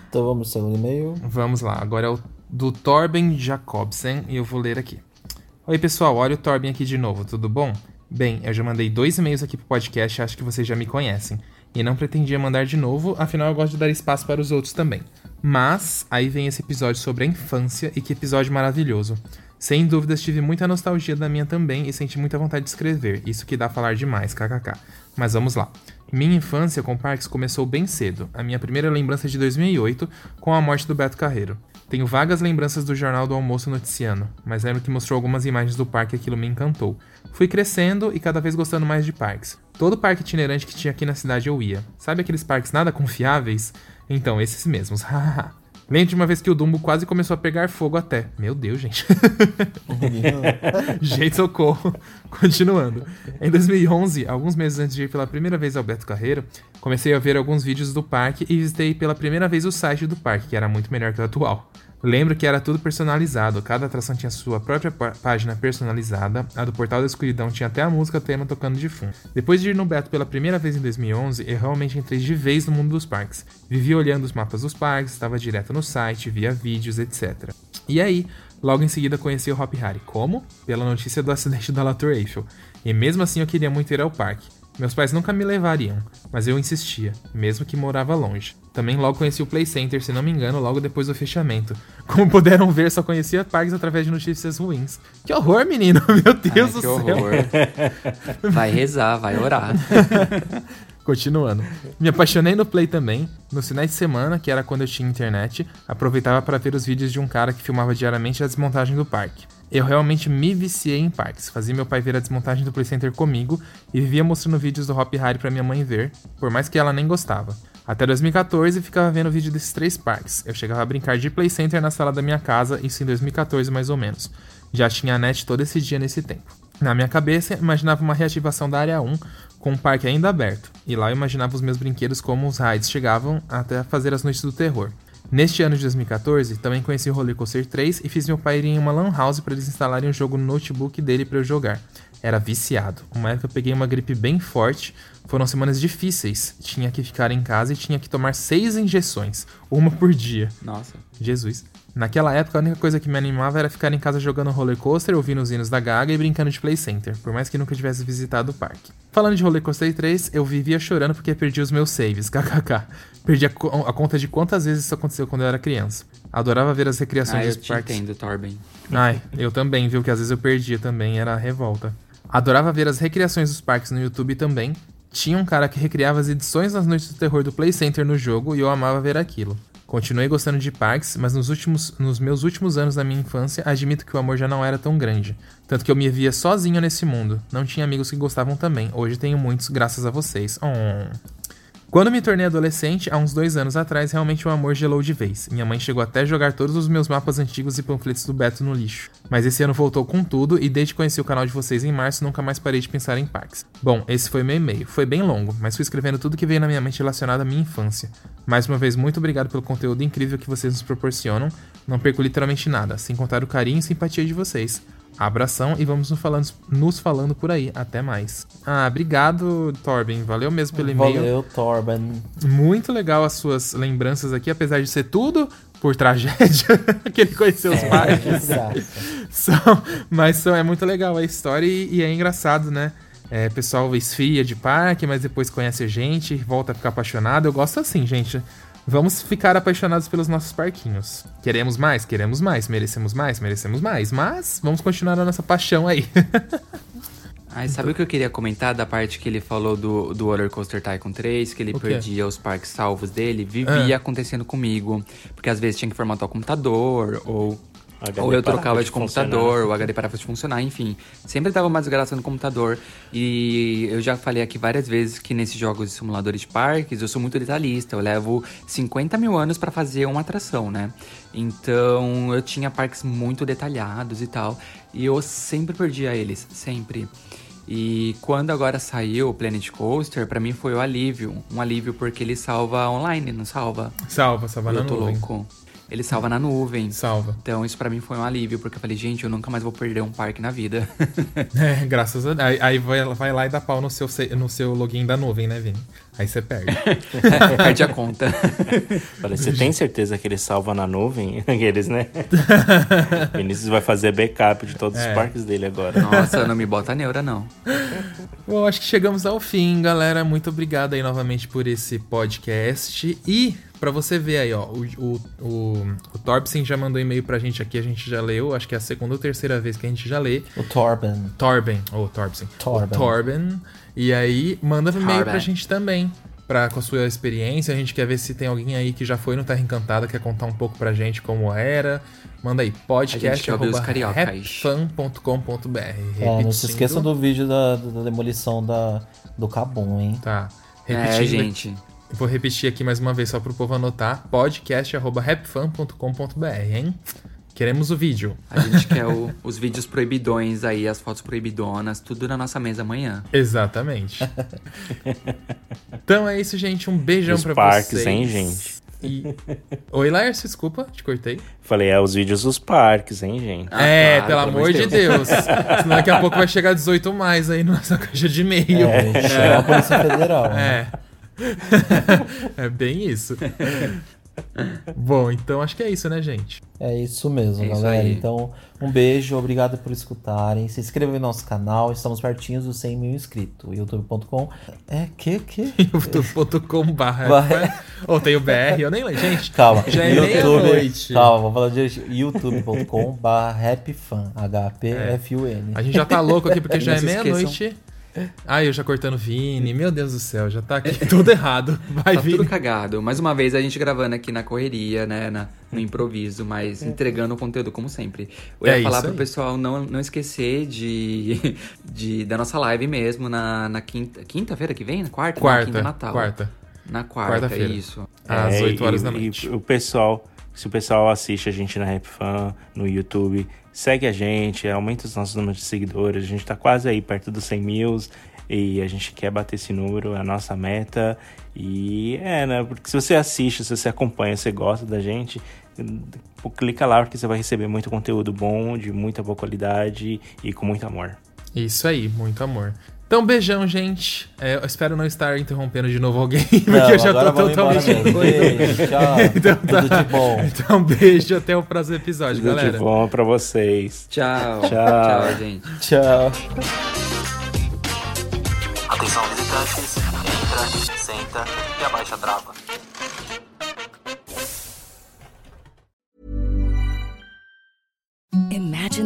Então vamos segundo e-mail. Vamos lá, agora é o do Torben Jacobsen e eu vou ler aqui. Oi pessoal, olha o Torben aqui de novo, tudo bom? Bem, eu já mandei dois e-mails aqui pro podcast, acho que vocês já me conhecem. E não pretendia mandar de novo, afinal eu gosto de dar espaço para os outros também. Mas, aí vem esse episódio sobre a infância e que episódio maravilhoso. Sem dúvidas tive muita nostalgia da minha também e senti muita vontade de escrever, isso que dá a falar demais, kkk. Mas vamos lá. Minha infância com parques começou bem cedo. A minha primeira lembrança é de 2008, com a morte do Beto Carreiro. Tenho vagas lembranças do Jornal do Almoço Noticiano, mas lembro que mostrou algumas imagens do parque e aquilo me encantou. Fui crescendo e cada vez gostando mais de parques. Todo parque itinerante que tinha aqui na cidade eu ia. Sabe aqueles parques nada confiáveis? Então, esses mesmos. Lembro de uma vez que o Dumbo quase começou a pegar fogo até. Meu Deus, gente. Gente, socorro. Continuando. Em 2011, alguns meses antes de ir pela primeira vez ao Beto Carreiro, comecei a ver alguns vídeos do parque e visitei pela primeira vez o site do parque, que era muito melhor que o atual. Lembro que era tudo personalizado, cada atração tinha sua própria pá- página personalizada, a do Portal da Escuridão tinha até a música tema tocando de fundo. Depois de ir no Beto pela primeira vez em 2011, eu realmente entrei de vez no mundo dos parques. Vivi olhando os mapas dos parques, estava direto no site, via vídeos, etc. E aí, logo em seguida conheci o Hop Harry. Como? Pela notícia do acidente da La Eiffel. E mesmo assim eu queria muito ir ao parque. Meus pais nunca me levariam, mas eu insistia, mesmo que morava longe. Também logo conheci o Play Center, se não me engano, logo depois do fechamento. Como puderam ver, só conhecia parques através de notícias ruins. Que horror, menino! Meu Deus Ai, do que céu! horror. Vai rezar, vai orar. Continuando. Me apaixonei no Play também. Nos finais de semana, que era quando eu tinha internet, aproveitava para ver os vídeos de um cara que filmava diariamente a desmontagem do parque. Eu realmente me viciei em parques. Fazia meu pai ver a desmontagem do Play Center comigo e vivia mostrando vídeos do Hop Harry pra minha mãe ver, por mais que ela nem gostava. Até 2014 ficava vendo vídeo desses três parques. Eu chegava a brincar de Play Center na sala da minha casa, isso em 2014 mais ou menos. Já tinha a net todo esse dia nesse tempo. Na minha cabeça, imaginava uma reativação da área 1 com o parque ainda aberto, e lá eu imaginava os meus brinquedos como os raids chegavam até fazer as noites do terror. Neste ano de 2014, também conheci o Roller Coaster 3 e fiz meu pai ir em uma lan house para eles instalarem o jogo no notebook dele para eu jogar. Era viciado. Uma época eu peguei uma gripe bem forte, foram semanas difíceis. Tinha que ficar em casa e tinha que tomar seis injeções, uma por dia. Nossa. Jesus. Naquela época, a única coisa que me animava era ficar em casa jogando roller coaster, ouvindo os hinos da Gaga e brincando de Play Center, por mais que nunca tivesse visitado o parque. Falando de Roller Coaster 3, eu vivia chorando porque perdi os meus saves, kkk. Perdi a, a conta de quantas vezes isso aconteceu quando eu era criança. Adorava ver as recriações Ah, dos parques. entendo, Torben. Ai, eu também, viu? Que às vezes eu perdia também, era revolta. Adorava ver as recriações dos parques no YouTube também. Tinha um cara que recriava as edições das noites do terror do Play Center no jogo e eu amava ver aquilo. Continuei gostando de parques, mas nos, últimos, nos meus últimos anos da minha infância, admito que o amor já não era tão grande. Tanto que eu me via sozinho nesse mundo. Não tinha amigos que gostavam também. Hoje tenho muitos, graças a vocês. Oh. Quando me tornei adolescente, há uns dois anos atrás, realmente o amor gelou de vez. Minha mãe chegou até a jogar todos os meus mapas antigos e panfletos do Beto no lixo. Mas esse ano voltou com tudo e desde que conheci o canal de vocês em março, nunca mais parei de pensar em parques. Bom, esse foi meu e-mail. Foi bem longo, mas fui escrevendo tudo que veio na minha mente relacionado à minha infância. Mais uma vez, muito obrigado pelo conteúdo incrível que vocês nos proporcionam. Não perco literalmente nada, sem contar o carinho e simpatia de vocês. Abração e vamos nos falando, nos falando por aí. Até mais. Ah, obrigado, Torben. Valeu mesmo pelo e-mail. Valeu, Torben. Muito legal as suas lembranças aqui, apesar de ser tudo por tragédia que ele conheceu os parques. Graça. São, mas são, é muito legal a história e, e é engraçado, né? É, pessoal esfria de parque, mas depois conhece a gente, volta a ficar apaixonado. Eu gosto assim, gente. Vamos ficar apaixonados pelos nossos parquinhos. Queremos mais? Queremos mais. Merecemos mais? Merecemos mais. Mas vamos continuar a nossa paixão aí. Ai, sabe o que eu queria comentar da parte que ele falou do, do Roller Coaster Tycoon 3, que ele O perdia os parques salvos dele? Vivia acontecendo comigo. Porque às vezes tinha que formatar o computador, ou, HD ou eu trocava de de computador, o HD parava de funcionar, enfim. Sempre dava uma desgraça no computador. E eu já falei aqui várias vezes que nesses jogos de simuladores de parques, eu sou muito detalhista. Eu levo 50 mil anos pra fazer uma atração, né? Então eu tinha parques muito detalhados e tal. E eu sempre perdia eles, sempre. E quando agora saiu o Planet Coaster, pra mim foi o alívio. Um alívio porque ele salva online, não salva? Salva, salva na eu tô nuvem. louco. Ele salva na nuvem. Salva. Então isso pra mim foi um alívio, porque eu falei, gente, eu nunca mais vou perder um parque na vida. É, graças a Deus. Aí, vai, vai lá e dá pau no seu, se- no seu login da nuvem, né, Vini? Aí você perde. Perde a conta. Falei, você tem certeza que ele salva na nuvem? Aqueles, né? Vinícius vai fazer backup de todos É. os parques dele agora. Nossa, não me bota neura, não. Bom, acho que chegamos ao fim, galera. Muito obrigado aí novamente por esse podcast. E pra você ver aí, ó, o, o, o, o Torbsen já mandou e-mail pra gente aqui, a gente já leu. Acho que é a segunda ou terceira vez que a gente já lê. O Torben. Torben, ou Torbsen. Torben. O Torben. E aí, manda um e-mail pra gente também. Pra, com a sua experiência, a gente quer ver se tem alguém aí que já foi no Terra Encantada, quer contar um pouco pra gente como era. Manda aí, podcast quer ouvir os cariocas. É, rapfan.com.br. não se esqueça do vídeo da, da demolição da, do Cabum, hein? Tá. É, Repetindo gente. Vou repetir aqui mais uma vez só pro povo anotar. podcast.rapfan.com.br, hein? Queremos o vídeo. A gente quer o- os vídeos proibidões aí, as fotos proibidonas, tudo na nossa mesa amanhã. Exatamente. então é isso, gente. Um beijão Os pra parques, vocês. hein, gente? E... Oi, Laércio, desculpa, te cortei. Falei, é os vídeos dos parques, hein, gente? Ah, é, claro, pelo amor de Deus. Senão daqui a pouco vai chegar 18 mais aí na nossa caixa de e-mail. É, chama a Polícia Federal. né? É. é bem isso. Bom, então acho que é isso, né, gente? É isso mesmo, É isso galera. aí. Então, um beijo, obrigado por escutarem. Se inscrevam no nosso canal, estamos pertinhos dos 100 mil inscritos. youtube.com. É, que, que? youtube.com barra. Ou tem o BR, eu nem lembro. Gente, Calma, já é YouTube. meia-noite. Calma, vamos falar direitinho. youtube.com barra rapfan. H-P-F-U-N. A gente já tá louco aqui porque já é meia-noite. Ai, eu já cortando Vini. Meu Deus do céu, já tá aqui tudo errado. Vai, Tá Vini. tudo cagado. Mais uma vez a gente gravando aqui na correria, né? na- no improviso, mas entregando o conteúdo como sempre. Eu ia É falar pro aí. pessoal não, não esquecer de, de da nossa live mesmo na, na quinta. Quinta-feira que vem? Na quarta? Quarta, quinta Natal. quarta. Na quarta, Quarta-feira. isso. Às É, 8 horas e- da e noite. o pessoal, se o pessoal assiste a gente na Rap Fan, no YouTube, segue a gente, aumenta os nossos números de seguidores. A gente tá quase aí perto dos 100 mil e a gente quer bater esse número, é a nossa meta. E é, né? Porque se você assiste, se você acompanha, você gosta da gente, pô, clica lá porque você vai receber muito conteúdo bom, de muita boa qualidade e com muito amor. Isso aí, muito amor. Então, beijão, gente. É, eu espero não estar interrompendo de novo alguém, porque Não, eu já tô totalmente. Beijo, tchau. Então tá. Tudo de bom. Então, beijo, até o próximo episódio, Tudo galera. de bom pra vocês. Tchau. Tchau. Tchau, gente. Tchau. Atenção visitantes, entra, senta e abaixa a trava.